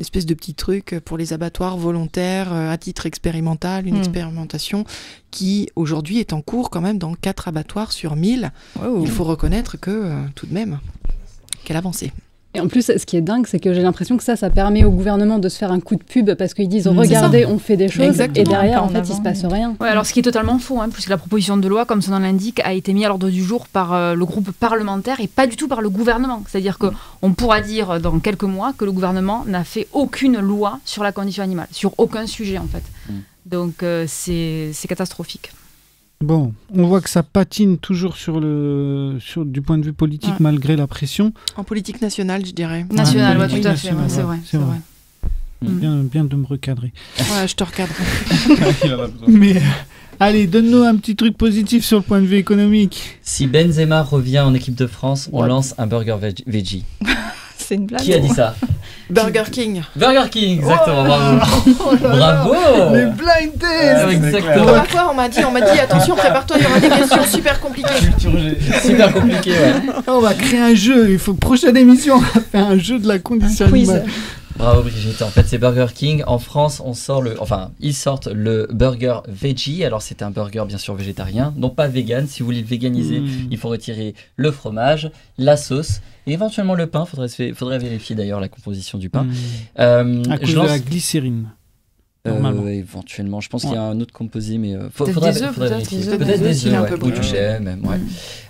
une espèce de petit truc pour les abattoirs volontaires euh, à titre expérimental, une Mm. expérimentation qui aujourd'hui est en cours quand même dans quatre abattoirs sur 1000. Il faut reconnaître que euh, tout de même, quelle avancée. Et en plus, ce qui est dingue, c'est que j'ai l'impression que ça, ça permet au gouvernement de se faire un coup de pub parce qu'ils disent Mm. regardez, on fait des choses, Exactement. et derrière, en en fait, il se passe rien. Ouais, alors ce qui est totalement faux, hein, puisque la proposition de loi, comme son nom l'indique, a été mise à l'ordre du jour par euh, le groupe parlementaire et pas du tout par le gouvernement. C'est-à-dire que on pourra dire euh, dans quelques mois que le gouvernement n'a fait aucune loi sur la condition animale, sur aucun sujet en fait. Mm. Donc euh, c'est catastrophique. Bon, on voit que ça patine toujours sur le, sur, du point de vue politique Ouais. malgré la pression. En politique nationale, je dirais. National, Ouais, ouais, oui, tout à fait, c'est vrai. c'est vrai. vrai. Mm. Bien, bien de me recadrer. Ouais, je te recadre. Mais euh, allez, donne-nous un petit truc positif sur le point de vue économique. Si Benzema revient en équipe de France, on lance un burger veg- veggie. C'est une blague. Qui a dit ça Burger King. Burger King, exactement, bravo. Oh Bravo Les blind Ah, Exactement. Fois, on m'a dit, on m'a dit, attention, prépare-toi, il y aura des questions super compliquées. Super compliqué, ouais. On va créer un jeu. Il faut prochaine émission, on va faire un jeu de la condition quiz. animale. Bravo Brigitte. En fait, c'est Burger King. En France, on sort le, enfin, ils sortent le burger veggie. Alors, c'est un burger bien sûr végétarien, non pas vegan. Si vous voulez le véganiser, Mm. il faut retirer le fromage, la sauce et éventuellement le pain. Faudrait, faudrait vérifier d'ailleurs la composition du pain. Mm. Euh, À cause je de lance- la glycérine. Euh, normalement. éventuellement, je pense qu'il y a un autre composé, mais euh, faudrait, faudrait peut-être, vérifier. des œufs, Peut-être des des œufs, œufs, un ouais, peu ou du. Mm.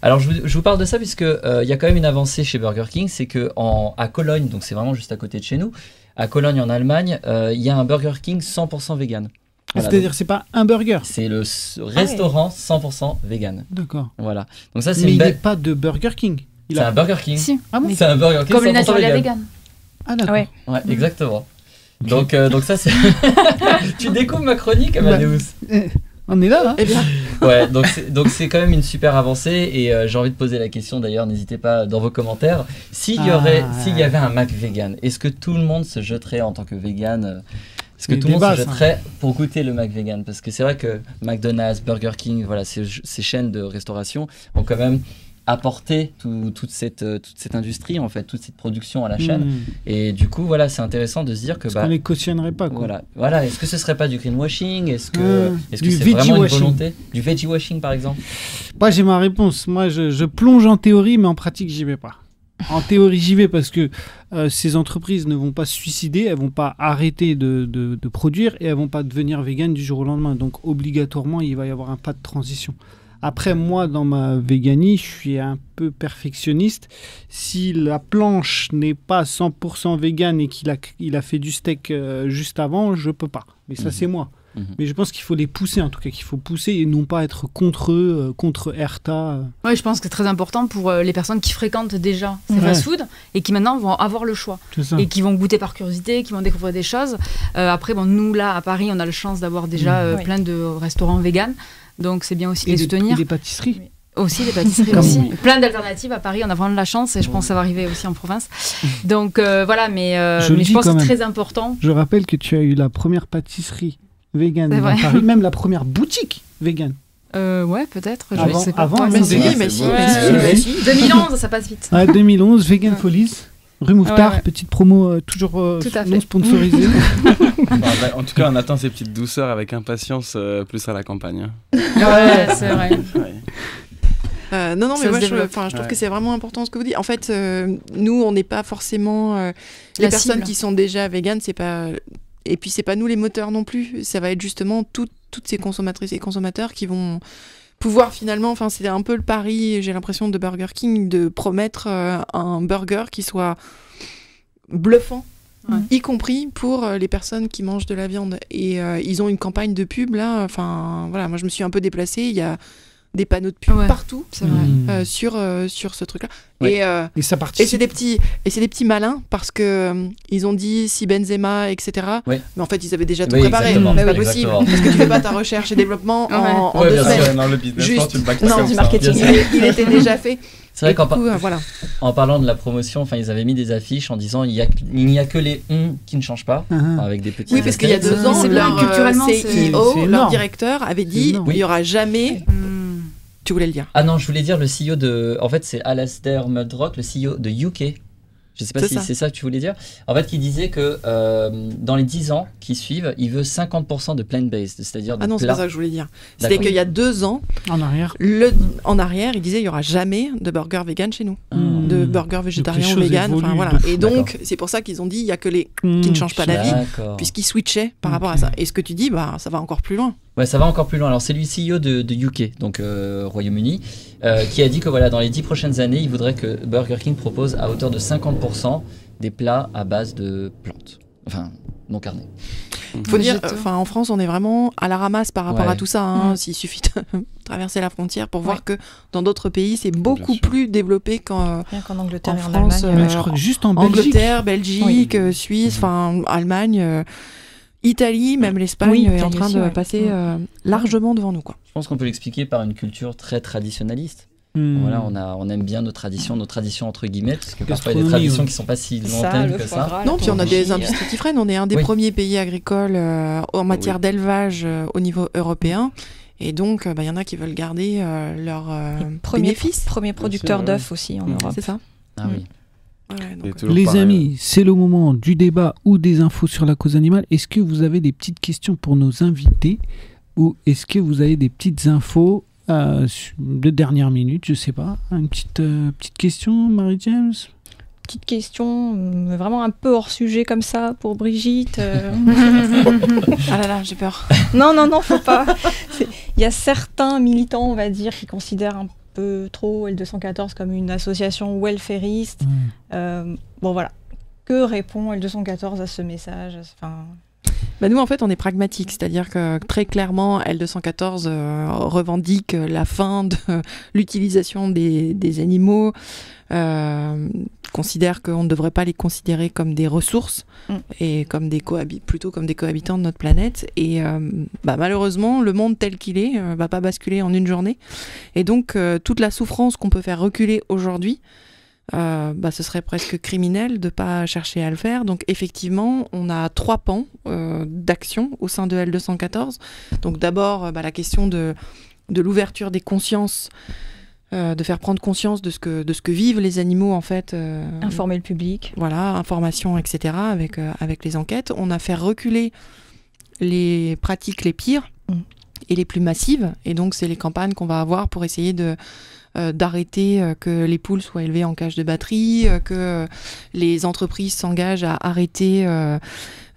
Alors je vous, je vous parle de ça puisque euh, il y a quand même une avancée chez Burger King, c'est que en, à Cologne, donc c'est vraiment juste à côté de chez nous, à Cologne en Allemagne, euh, il y a un Burger King 100% vegan. Voilà, C'est-à-dire, c'est pas un burger? c'est le s- restaurant 100% vegan. D'accord. Voilà. Donc ça c'est Mais une il n'est pas de Burger King. Il C'est a- un Burger King. Si, Ah bon? C'est un Burger King comme les 100% naturels vegan. vegan. Ah, d'accord. Ouais. Ouais, exactement. Donc, euh, donc ça c'est. tu découvres ma chronique, Bah. Amadeus. On est là, là Eh bien, Ouais, donc c'est, donc c'est quand même une super avancée et euh, j'ai envie de poser la question d'ailleurs, n'hésitez pas dans vos commentaires. S'il y, Ah, aurait, ouais. s'il y avait un Mac vegan, est-ce que tout le monde se jeterait en tant que vegan euh, Est-ce que C'est tout le monde se ça. jetterait pour goûter le Mac vegan? Parce que c'est vrai que McDonald's, Burger King, voilà, ces, ces chaînes de restauration ont quand même apporté tout- toute, cette, euh, toute cette industrie, en fait, toute cette production à la chaîne. Mm. Et du coup, voilà, c'est intéressant de se dire que... Parce Bah, qu'on les cautionnerait pas, quoi. voilà, voilà. Est-ce que ce serait pas du greenwashing? Est-ce que, Ah, est-ce que du c'est vraiment une veggie-washing. volonté? Du veggie washing par exemple? Moi, j'ai ma réponse. Moi, je, je plonge en théorie, mais en pratique, j'y vais pas. En théorie, j'y vais parce que euh, ces entreprises ne vont pas se suicider, elles vont pas arrêter de, de- de produire et elles vont pas devenir véganes du jour au lendemain. Donc, obligatoirement, il va y avoir un pas de transition. Après, moi, dans ma véganie, je suis un peu perfectionniste. Si la planche n'est pas 100% végane et qu'il a, il a fait du steak euh, juste avant, je peux pas. Mais ça, Mhm. c'est moi. Mhm. Mais je pense qu'il faut les pousser, en tout cas, qu'il faut pousser et non pas être contre eux, euh, contre Erta. euh. Ouais, je pense que c'est très important pour euh, les personnes qui fréquentent déjà ces Ouais. fast-foods et qui maintenant vont avoir le choix et qui vont goûter par curiosité, qui vont découvrir des choses. Euh, après, bon, nous là à Paris, on a la chance d'avoir déjà euh, Oui. plein de restaurants véganes, donc c'est bien aussi de et les des, soutenir. et des pâtisseries. Aussi des pâtisseries aussi. Plein d'alternatives à Paris, on a vraiment de la chance et je pense que ça va arriver aussi en province. Donc euh, voilà, mais, euh, Je le mais je dis pense que c'est très important. Je rappelle que tu as eu la première pâtisserie végane C'est à. Paris, même la première boutique végane. Euh, ouais, peut-être. Je Avant- sais pas. avant, Ouais, elle mais nous c'est- si, vegan, mais c'est si, beau. mais si, Ouais. mais si. 2011, ça passe vite. Ouais, 2011, Vegan Folies. Rue Mouffetard, Ouais, ouais. petite promo euh, toujours euh, Tout à non fait. sponsorisée. Bah, en tout cas, on attend ces petites douceurs avec impatience, euh, plus à la campagne. hein. Ouais, c'est vrai. Ouais. Euh, non, non, Ça mais moi, je, trouve Ouais. que c'est vraiment important ce que vous dites. En fait, euh, nous, on n'est pas forcément. euh, les La personnes cible. qui sont déjà véganes, c'est pas et puis c'est pas nous les moteurs non plus. Ça va être justement tout- toutes ces consommatrices et consommateurs qui vont pouvoir finalement, enfin c'est un peu le pari, j'ai l'impression de Burger King de promettre euh, un burger qui soit bluffant. Ouais. Y compris pour euh, les personnes qui mangent de la viande. Et euh, ils ont une campagne de pub là. Enfin, voilà, moi je me suis un peu déplacée. Il y a des panneaux de pub Ouais. partout. Mmh. euh, sur, euh, sur ce truc-là. Ouais. Et, euh, Et ça et c'est des petits et c'est des petits malins parce que euh, ils ont dit si Benzema etc. Ouais. Mais en fait ils avaient déjà tout Oui, préparé. exactement. C'est pas possible parce que tu fais pas ta recherche et développement en, en Ouais, deux bien semaines. sûr. non, le business Juste- plan, tu pas non, du marketing. Il, était déjà fait. C'est vrai qu'en du par- coup, euh, voilà. en parlant de la promotion, enfin, ils avaient mis des affiches en disant il y a, il n'y a que les on qui ne changent pas, enfin, ah. avec des petits. Oui, parce qu'il y a deux ans, leur culturellement, CEO, leur directeur, avait dit il y aura jamais. Hmm. Tu voulais le dire Ah non, je voulais dire le CEO de. En fait, c'est Alastair Mudrock, le CEO de UK. Je sais pas si c'est ça que tu voulais dire. En fait, qui disait que euh, dans les 10 ans qui suivent, il veut 50% de plant-based, c'est-à-dire de Ah non, c'est pas ça que je voulais dire. C'était qu'il y a deux ans, En arrière. le, en arrière, il disait il y aura jamais de burger vegan chez nous, Mmh. de burger végétarien ou vegan. Enfin voilà. Et donc c'est pour ça qu'ils ont dit il y a que les Mmh. qui ne changent pas d'avis. Puisqu'ils switchaient par rapport à ça. Et ce que tu dis, bah, ça va encore plus loin. Ouais, ça va encore plus loin. Alors, c'est lui CEO de, de UK, donc euh, Royaume-Uni, euh, qui a dit que voilà, dans les 10 prochaines années, il voudrait que Burger King propose à hauteur de 50% des plats à base de plantes. Enfin, non carnées. faut dire, enfin, en France, on est vraiment à la ramasse par rapport Ouais. à tout ça. hein. Mm. S'il suffit de traverser la frontière pour voir que dans d'autres pays, c'est beaucoup plus développé qu'en Rien qu'en Angleterre En et en France, Allemagne. euh, je crois que juste en Belgique. Angleterre, Belgique, Oui. Suisse, enfin Allemagne, euh, Italie, même l'Espagne Oui, est en train aussi, de ouais. passer Mm. euh, largement devant nous. Quoi. Je pense qu'on peut l'expliquer par une culture très traditionnaliste. Mmh. Voilà, on, a, on aime bien nos traditions, nos traditions entre guillemets, parce que parfois il y a des traditions qui sont pas si lointaines que ça. gras, Non, puis on a des industries qui freinent. On est un des Oui. premiers pays agricoles euh, en matière Oui. d'élevage euh, au niveau européen. Et donc, euh, bah, il y en a qui veulent garder euh, leur euh, Premier, bénéfice. premier producteur d'œufs aussi en Mmh. Europe. C'est ça Ah oui. Ouais, donc, Et euh, Les pareil. amis, c'est le moment du débat ou des infos sur la cause animale. Est-ce que vous avez des petites questions pour nos invités ou est-ce que vous avez des petites infos euh, de dernière minute Je sais pas. Une petite, euh, petite question, Marie-James? Petite question, euh, vraiment un peu hors sujet comme ça pour Brigitte. euh. Ah là là, j'ai peur. non, non, non, faut pas. Il y a certains militants, on va dire, qui considèrent un peu trop L214 comme une association welfariste. Euh, bon, voilà. Que répond L214 à ce message? Enfin, Bah, nous, en fait, on est pragmatique, c'est-à-dire que très clairement, L214 euh, revendique la fin de l'utilisation des, des animaux, euh, considère qu'on ne devrait pas les considérer comme des ressources Mm. et comme des plutôt comme des cohabitants de notre planète. Et euh, bah, malheureusement, le monde tel qu'il est euh, va pas basculer en une journée. Et donc, toute la souffrance qu'on peut faire reculer aujourd'hui, euh, bah, ce serait presque criminel de pas chercher à le faire. Donc effectivement, on a trois pans euh, d'action au sein de L214. Donc d'abord, euh, bah, la question de, de l'ouverture des consciences, euh, de faire prendre conscience de ce que, de ce que vivent les animaux en fait. euh, informer le public. voilà, information, etc. avec, euh, avec les enquêtes. On a fait reculer les pratiques les pires Mm. et les plus massives. Et donc, c'est les campagnes qu'on va avoir pour essayer de d'arrêter euh, que les poules soient élevées en cage de batterie, euh, que euh, les entreprises s'engagent à arrêter euh,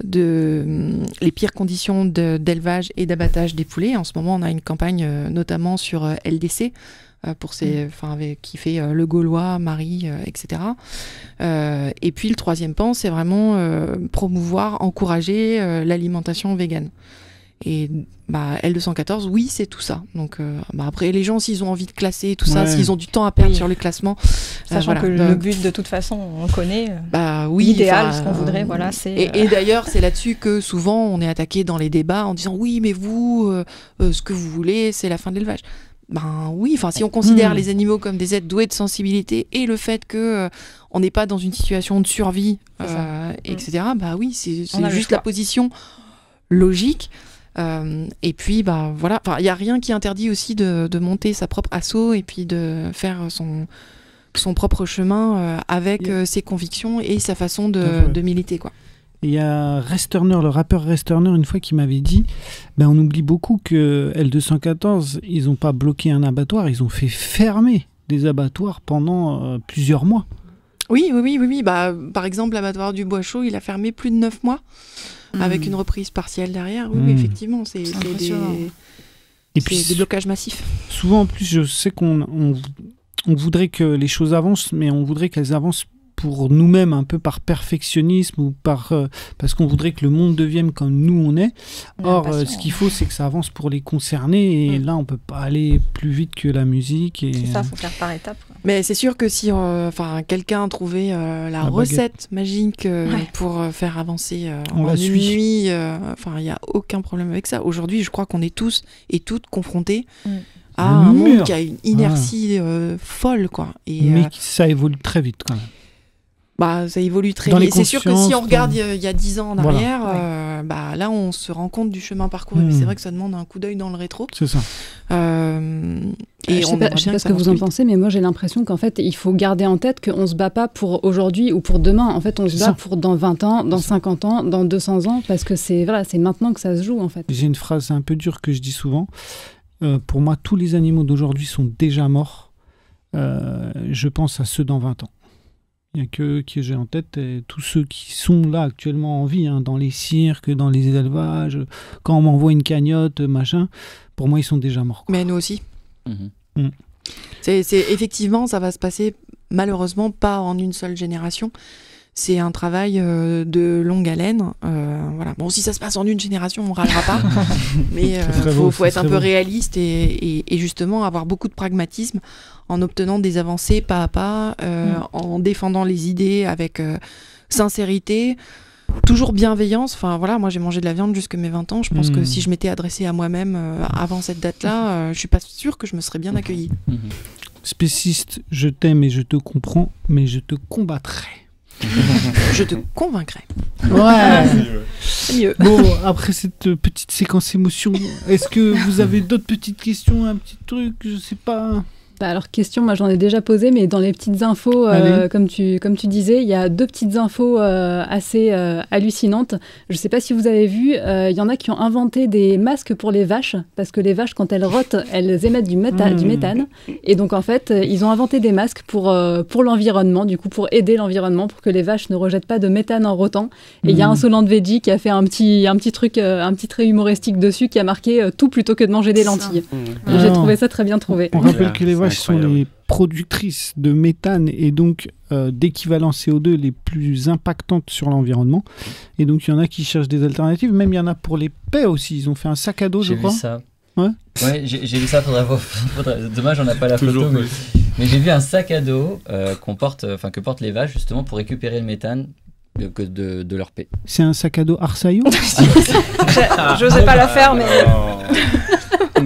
de, les pires conditions d'élevage et d'abattage des poulets. En ce moment, on a une campagne euh, notamment sur euh, LDC, euh, pour enfin, avec, qui fait euh, le Gaulois, Marie, euh, etc. Euh, et puis le troisième pan, c'est vraiment euh, promouvoir, encourager euh, l'alimentation végane. Et bah, L214, oui, c'est tout ça. Donc euh, bah, après, les gens, s'ils ont envie de classer et tout ça, s'ils ont du temps à perdre Oui. sur le classement, Sachant voilà. que Euh, le but, de toute façon, on connaît. euh, bah oui, L'idéal, ce qu'on voudrait, euh, voilà, c'est. Et, euh, et d'ailleurs, c'est là-dessus que souvent on est attaqué dans les débats en disant oui, mais vous, euh, euh, ce que vous voulez, c'est la fin de l'élevage. Ben oui, enfin, si on considère Hmm. les animaux comme des êtres doués de sensibilité et le fait que euh, on n'est pas dans une situation de survie, euh, etc. Bah oui, c'est juste la position logique. Euh, et puis, bah voilà, Enfin, il n'y a rien qui interdit aussi de, de monter sa propre assaut et puis de faire son son propre chemin euh, avec Yeah. euh, ses convictions et sa façon de, de militer quoi. Il y a Resturner, le rappeur Resturner, une fois qui m'avait dit ben, on oublie beaucoup que L214, ils n'ont pas bloqué un abattoir, ils ont fait fermer des abattoirs pendant euh, plusieurs mois. Oui, oui, oui, oui, oui. Bah, par exemple, l'abattoir du Bois Chaud, il a fermé plus de neuf mois. Avec Mm. une reprise partielle derrière. Oui, oui, Mm. effectivement, c'est des. Et puis des blocages massifs. souvent en plus, je sais qu'on on, on voudrait que les choses avancent, mais on voudrait qu'elles avancent pour nous-mêmes, un peu par perfectionnisme ou par euh, parce qu'on voudrait que le monde devienne comme nous on est. Or, euh, ce qu'il faut, c'est que ça avance pour les concernés, et Mm. là, on peut pas aller plus vite que la musique. Et C'est ça, faut faire par étapes. quoi. Mais c'est sûr que si euh, enfin quelqu'un trouvait euh, la, La baguette. recette magique euh, Ouais. pour euh, faire avancer euh, On en la une suit. nuit, euh, enfin il n'y a aucun problème avec ça. Aujourd'hui, je crois qu'on est tous et toutes confrontés Mm. à Un monde qui a une inertie euh, folle, quoi. Et mais euh, ça évolue très vite quand même. Bah ça évolue très vite. C'est sûr que si on regarde euh, il y a dix ans en Voilà. arrière, euh, bah là on se rend compte du chemin parcouru. Mais c'est vrai que ça demande un coup d'œil dans le rétro. C'est ça. Euh, et je on sais pas, sais ce que vous en pensez, mais moi j'ai l'impression qu'en fait, il faut garder en tête qu'on se bat pas pour aujourd'hui ou pour demain. En fait, on se bat ça. pour dans 20 ans, dans 50 ans, dans 200 ans, parce que c'est voilà, c'est maintenant que ça se joue en fait. J'ai une phrase un peu dure que je dis souvent. Euh, pour moi, tous les animaux d'aujourd'hui sont déjà morts. Euh, je pense à ceux dans 20 ans. Il n'y a que que j'ai en tête et tous ceux qui sont là actuellement en vie, hein, dans les cirques, dans les élevages, quand on m'envoie une cagnotte, machin, pour moi, ils sont déjà morts. quoi. Mais nous aussi. Mhm. C'est, c'est- effectivement, ça va se passer malheureusement pas en une seule génération. C'est un travail euh, de longue haleine. euh, voilà. Bon, si ça se passe en une génération, on râlera pas. mais serait il faut, être un peu réaliste et, et- et justement avoir beaucoup de pragmatisme en obtenant des avancées pas à pas, euh, Mm. en défendant les idées avec euh, sincérité. Toujours bienveillance. Enfin voilà, moi j'ai mangé de la viande jusque mes 20 ans. Je pense que Mm. si je m'étais adressée à moi-même euh, avant cette date-là, euh, je suis pas sûre que je me serais bien accueillie. Mhm. Spéciste, je t'aime et je te comprends, mais je te combattrai. Je te convaincrai. Ouais. C'est mieux. Bon, après cette petite séquence émotion, est-ce que vous avez d'autres petites questions, un petit truc, je sais pas Bah, alors question, moi j'en ai déjà posé, mais dans les petites infos, euh, comme tu comme tu disais, il y a deux petites infos euh, assez euh, hallucinantes. Je sais pas si vous avez vu, euh, il y en a qui ont inventé des masques pour les vaches parce que les vaches quand elles rotent, elles émettent du, méta- Mm. du méthane et donc en fait euh, ils ont inventé des masques pour euh, pour l'environnement, du coup pour aider l'environnement pour que les vaches ne rejettent pas de méthane en rotant. Et il y a un Solent Veggie qui a fait un petit un petit truc, un petit trait humoristique dessus qui a marqué euh, tout plutôt que de manger des lentilles. Ah. J'ai trouvé ça très bien trouvé. On Ouais, rappelle que les c'est vaches sont les productrices de méthane et donc euh, d'équivalent CO2 les plus impactantes sur l'environnement. Et donc il y en a qui cherchent des alternatives, même il y en a pour les paix aussi. Ils ont fait un sac à dos, je J'ai vu crois. ça. Ouais. Ouais, j'ai vu ça. Faudrait voir. faudrait- Dommage, on n'a pas la Toujours photo. Mais, j'ai vu un sac à dos euh, qu'on porte, enfin que portent les vaches justement pour récupérer le méthane de, de, de leur paix. C'est un sac à dos Arsaillot J'osais pas la faire, mais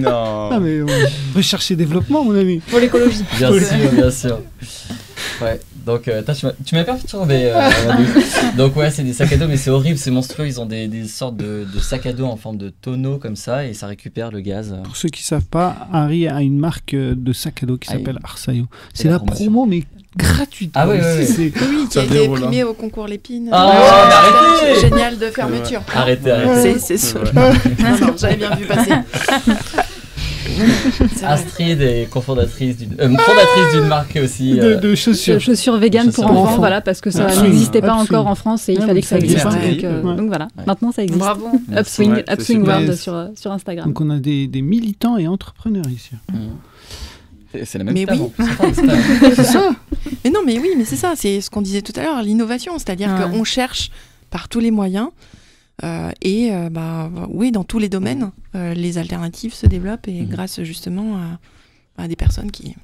Non. non. Ah mais recherche et développement, mon ami. pour l'écologie. Bien sûr, bien sûr. Ouais, donc euh, tu m'as- tu m'as perturbé. euh, donc ouais, c'est des sacs à dos, mais c'est horrible, c'est monstrueux. Ils ont des, des sortes de, de sacs à dos en forme de tonneau comme ça et ça récupère le gaz. Pour ceux qui savent pas, Harry a une marque euh, de sac à dos qui Ah, s'appelle Arsaillot. C'est la promo, mais gratuite. Ah oui, oui, C'est- oui. c'est- Oui, qui a été primé au concours Lépine. Ah, mais arrêtez Génial de fermeture. Arrêtez, Ouais. arrêtez. C'est, Ouais. non, j'avais bien vu passer. Astrid est cofondatrice d'une euh, fondatrice d'une marque aussi. de, euh, de De chaussures. chaussures véganes Chaussures pour enfants, enfants. voilà, parce que ça n'existait pas absolument. encore en France et il Ouais, fallait que ça existe. Donc, euh, Ouais. donc voilà, Ouais. maintenant ça existe. Bravo. Upswing, Upswing. World sur, sur Instagram. Donc on a des, des militants et entrepreneurs ici. hmm. C'est- la même Mais oui. Attends, c'est ça Mais non, mais oui, mais c'est ça, c'est ce qu'on disait tout à l'heure, l'innovation, c'est-à-dire Ouais. qu'on cherche par tous les moyens euh, et euh, bah oui, dans tous les domaines, euh, les alternatives se développent et Mhm. grâce justement à, à des personnes qui,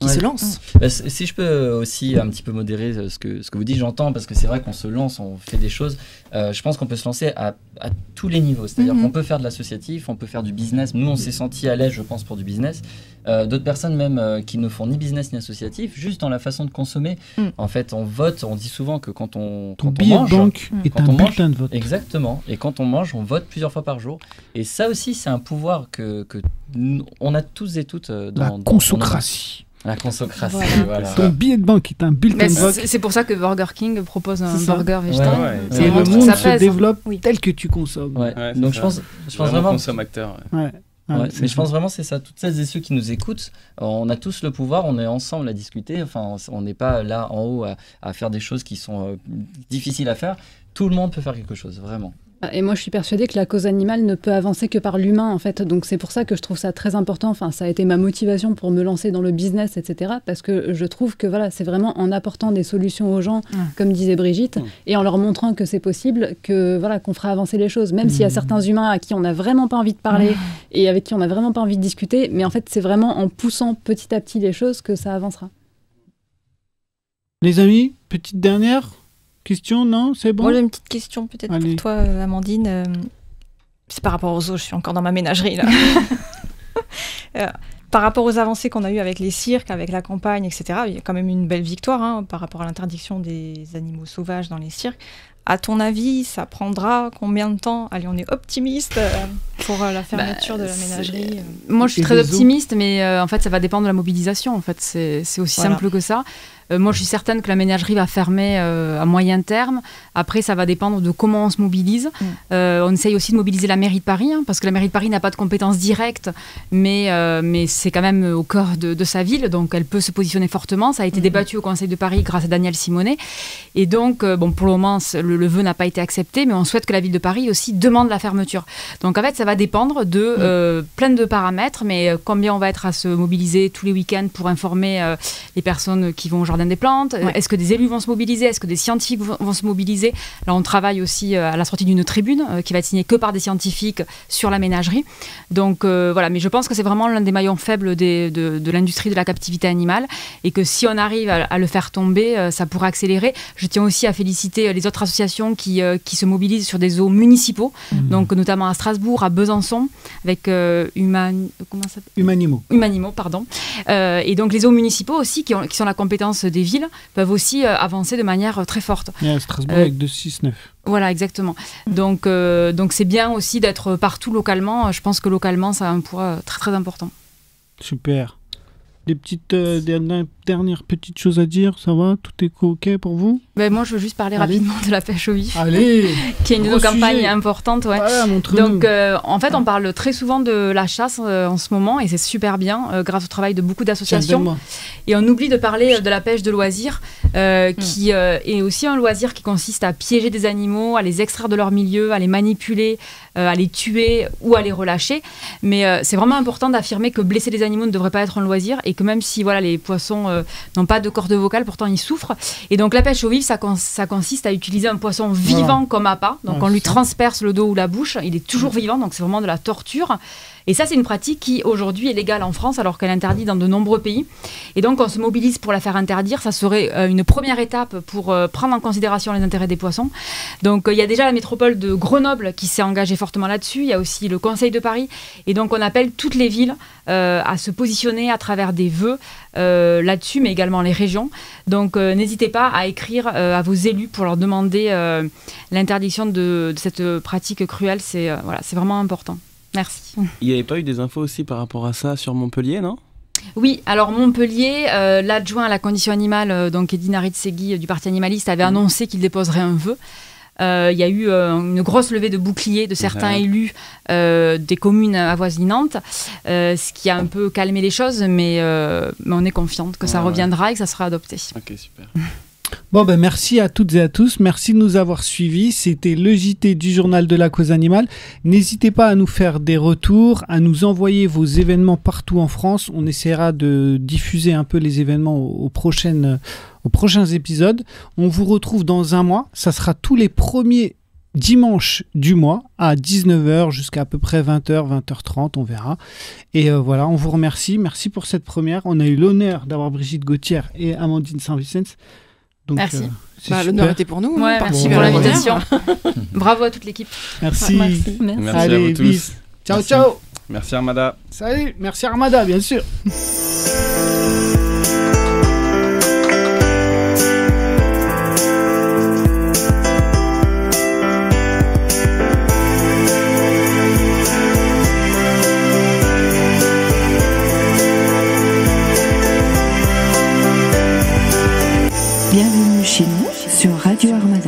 qui Ouais. se lancent. Bah, si je peux aussi un petit peu modérer euh, ce que, ce que vous dites, j'entends, parce que c'est vrai qu'on se lance, on fait des choses. Euh, je pense qu'on peut se lancer à, à tous les niveaux. C'est-à-dire Mhm. qu'on peut faire de l'associatif, on peut faire du business. Nous, on s'est senti à l'aise, je pense, pour du business. Euh, D'autres personnes, même, euh, qui ne font ni business ni associatif, juste dans la façon de consommer. Mm. En fait, on vote, on dit souvent que quand on, Ton quand on mange. banque Mm. est Quand un on mange, de vote. Exactement. Et quand on mange, on vote plusieurs fois par jour. Et ça aussi, c'est un pouvoir que, que nous- on a tous et toutes dans La dans consocratie. La consocratie, Voilà. voilà. Ton billet de banque est un bulletin de vote. c'est pour ça que Burger King propose un burger végétarien. Ouais, ouais. Ça Et le monde ça se pèse. développe Oui. tel que tu consommes. Ouais. Donc ça. je pense, je pense Vraiment vraiment. consommateur. ouais. Ouais. Ouais, Ouais, mais je pense vraiment c'est ça. Toutes celles et ceux qui nous écoutent, on a tous le pouvoir, on est ensemble à discuter. Enfin, on n'est pas là en haut à, à faire des choses qui sont euh, difficiles à faire. Tout le monde peut faire quelque chose, vraiment. Et moi, je suis persuadée que la cause animale ne peut avancer que par l'humain, en fait. Donc, c'est pour ça que je trouve ça très important. Enfin, ça a été ma motivation pour me lancer dans le business, etc. Parce que je trouve que voilà, c'est vraiment en apportant des solutions aux gens, comme disait Brigitte, et en leur montrant que c'est possible, que voilà, qu'on fera avancer les choses. Même s'il y a certains humains à qui on n'a vraiment pas envie de parler et avec qui on n'a vraiment pas envie de discuter, mais en fait, c'est vraiment en poussant petit à petit les choses que ça avancera. Les amis, petite dernière? Question, non C'est bon Moi, j'ai une petite question peut-être pour toi, euh, Amandine. Euh, c'est par rapport aux eaux, je suis encore dans ma ménagerie là. Euh, par rapport aux avancées qu'on a eues avec les cirques, avec la campagne, etc., il y a quand même une belle victoire hein, par rapport à l'interdiction des animaux sauvages dans les cirques. À ton avis, ça prendra combien de temps? Allez, on est optimiste pour la fermeture de la ménagerie. Moi, je suis très optimiste, mais en fait, ça va dépendre de la mobilisation. En fait, c'est aussi simple que ça. Euh, moi, je suis certaine que la ménagerie va fermer euh, à moyen terme. Après, ça va dépendre de comment on se mobilise. Mm. Euh, on essaye aussi de mobiliser la mairie de Paris, hein, parce que la mairie de Paris n'a pas de compétences directes, mais, mais c'est quand même au cœur de, sa ville, donc elle peut se positionner fortement. Ça a été mm. débattu au Conseil de Paris grâce à Daniel Simonet. Et donc, bon, pour le moment, le, vœu n'a pas été accepté, mais on souhaite que la ville de Paris aussi demande la fermeture. Donc, en fait, ça va dépendre de mm. plein de paramètres, mais combien on va être à se mobiliser tous les week-ends pour informer les personnes qui vont au jardin des plantes Est-ce que des élus vont se mobiliser? Est-ce que des scientifiques vont, se mobiliser? Là, on travaille aussi euh, à la sortie d'une tribune euh, qui va être signée que par des scientifiques sur la ménagerie. Donc euh, voilà, mais je pense que c'est vraiment l'un des maillons faibles de, l'industrie de la captivité animale et que si on arrive à, le faire tomber, ça pourrait accélérer. Je tiens aussi à féliciter les autres associations qui, qui se mobilisent sur des eaux municipaux, mmh. donc notamment à Strasbourg, à Besançon, avec Human... Humanimo. Humanimo, pardon. et donc les eaux municipaux aussi qui, ont, qui sont la compétence des villes peuvent aussi euh, avancer de manière euh, très forte. Il y a Strasbourg avec 2,6,9. Voilà, exactement. Donc, euh, donc c'est bien aussi d'être partout localement. Je pense que localement, ça a un poids très très important. Super. Des petites dernière petite chose à dire Ça va? Tout est OK pour vous? Ben, Moi, je veux juste parler rapidement de la pêche au vif. Allez Qui est une importantes. Ouais. Donc, euh, en fait, on parle très souvent de la chasse euh, en ce moment et c'est super bien euh, grâce au travail de beaucoup d'associations. Et on oublie de parler de la pêche de loisir hmm. qui est aussi un loisir qui consiste à piéger des animaux, à les extraire de leur milieu, à les manipuler, à les tuer ou à les relâcher. Mais c'est vraiment important d'affirmer que blesser des animaux ne devrait pas être un loisir et que même si voilà, les poissons euh, n'ont pas de corde vocale, pourtant ils souffrent. Et donc la pêche au vif, ça, ça consiste à utiliser un poisson vivant comme appât. Donc on lui transperce le dos ou la bouche, il est toujours vivant, donc c'est vraiment de la torture. Et ça, c'est une pratique qui aujourd'hui est légale en France alors qu'elle est interdite dans de nombreux pays. Et donc, on se mobilise pour la faire interdire. Ça serait euh, une première étape pour euh, prendre en considération les intérêts des poissons. Donc, il y a déjà la métropole de Grenoble qui s'est engagée fortement là-dessus. Il y a aussi le Conseil de Paris. Et donc, on appelle toutes les villes à se positionner à travers des vœux euh, là-dessus, mais également les régions. Donc euh, n'hésitez pas à écrire euh, à vos élus pour leur demander l'interdiction de, cette pratique cruelle. C'est voilà, c'est vraiment important. Merci. Il n'y avait pas eu des infos aussi par rapport à ça sur Montpellier, non? Oui, alors Montpellier, l'adjoint à la condition animale, donc Edine Segui du Parti animaliste, avait annoncé qu'il déposerait un vœu. Euh, il y a eu euh, une grosse levée de boucliers de certains élus euh, des communes avoisinantes, ce qui a un peu calmé les choses, mais, on est confiante que ça reviendra et que ça sera adopté. Ok, super. Bon, ben merci à toutes et à tous. Merci de nous avoir suivis. C'était le JT du journal de la cause animale. N'hésitez pas à nous faire des retours, à nous envoyer vos événements partout en France. On essaiera de diffuser un peu les événements aux, prochaines, aux prochains épisodes. On vous retrouve dans un mois. Ça sera tous les premiers dimanches du mois à 19h jusqu'à à peu près 20h, 20h30, on verra. Et euh, voilà, on vous remercie. Merci pour cette première. On a eu l'honneur d'avoir Brigitte Gauthier et Amandine Merci. Euh, bah, L'honneur était pour nous. Hein, merci pour l'invitation. Bravo à toute l'équipe. Merci. merci. merci. Allez, à vous tous. Ciao, ciao. Merci Armada. Salut, merci Armada, bien sûr. sur Radio Armada.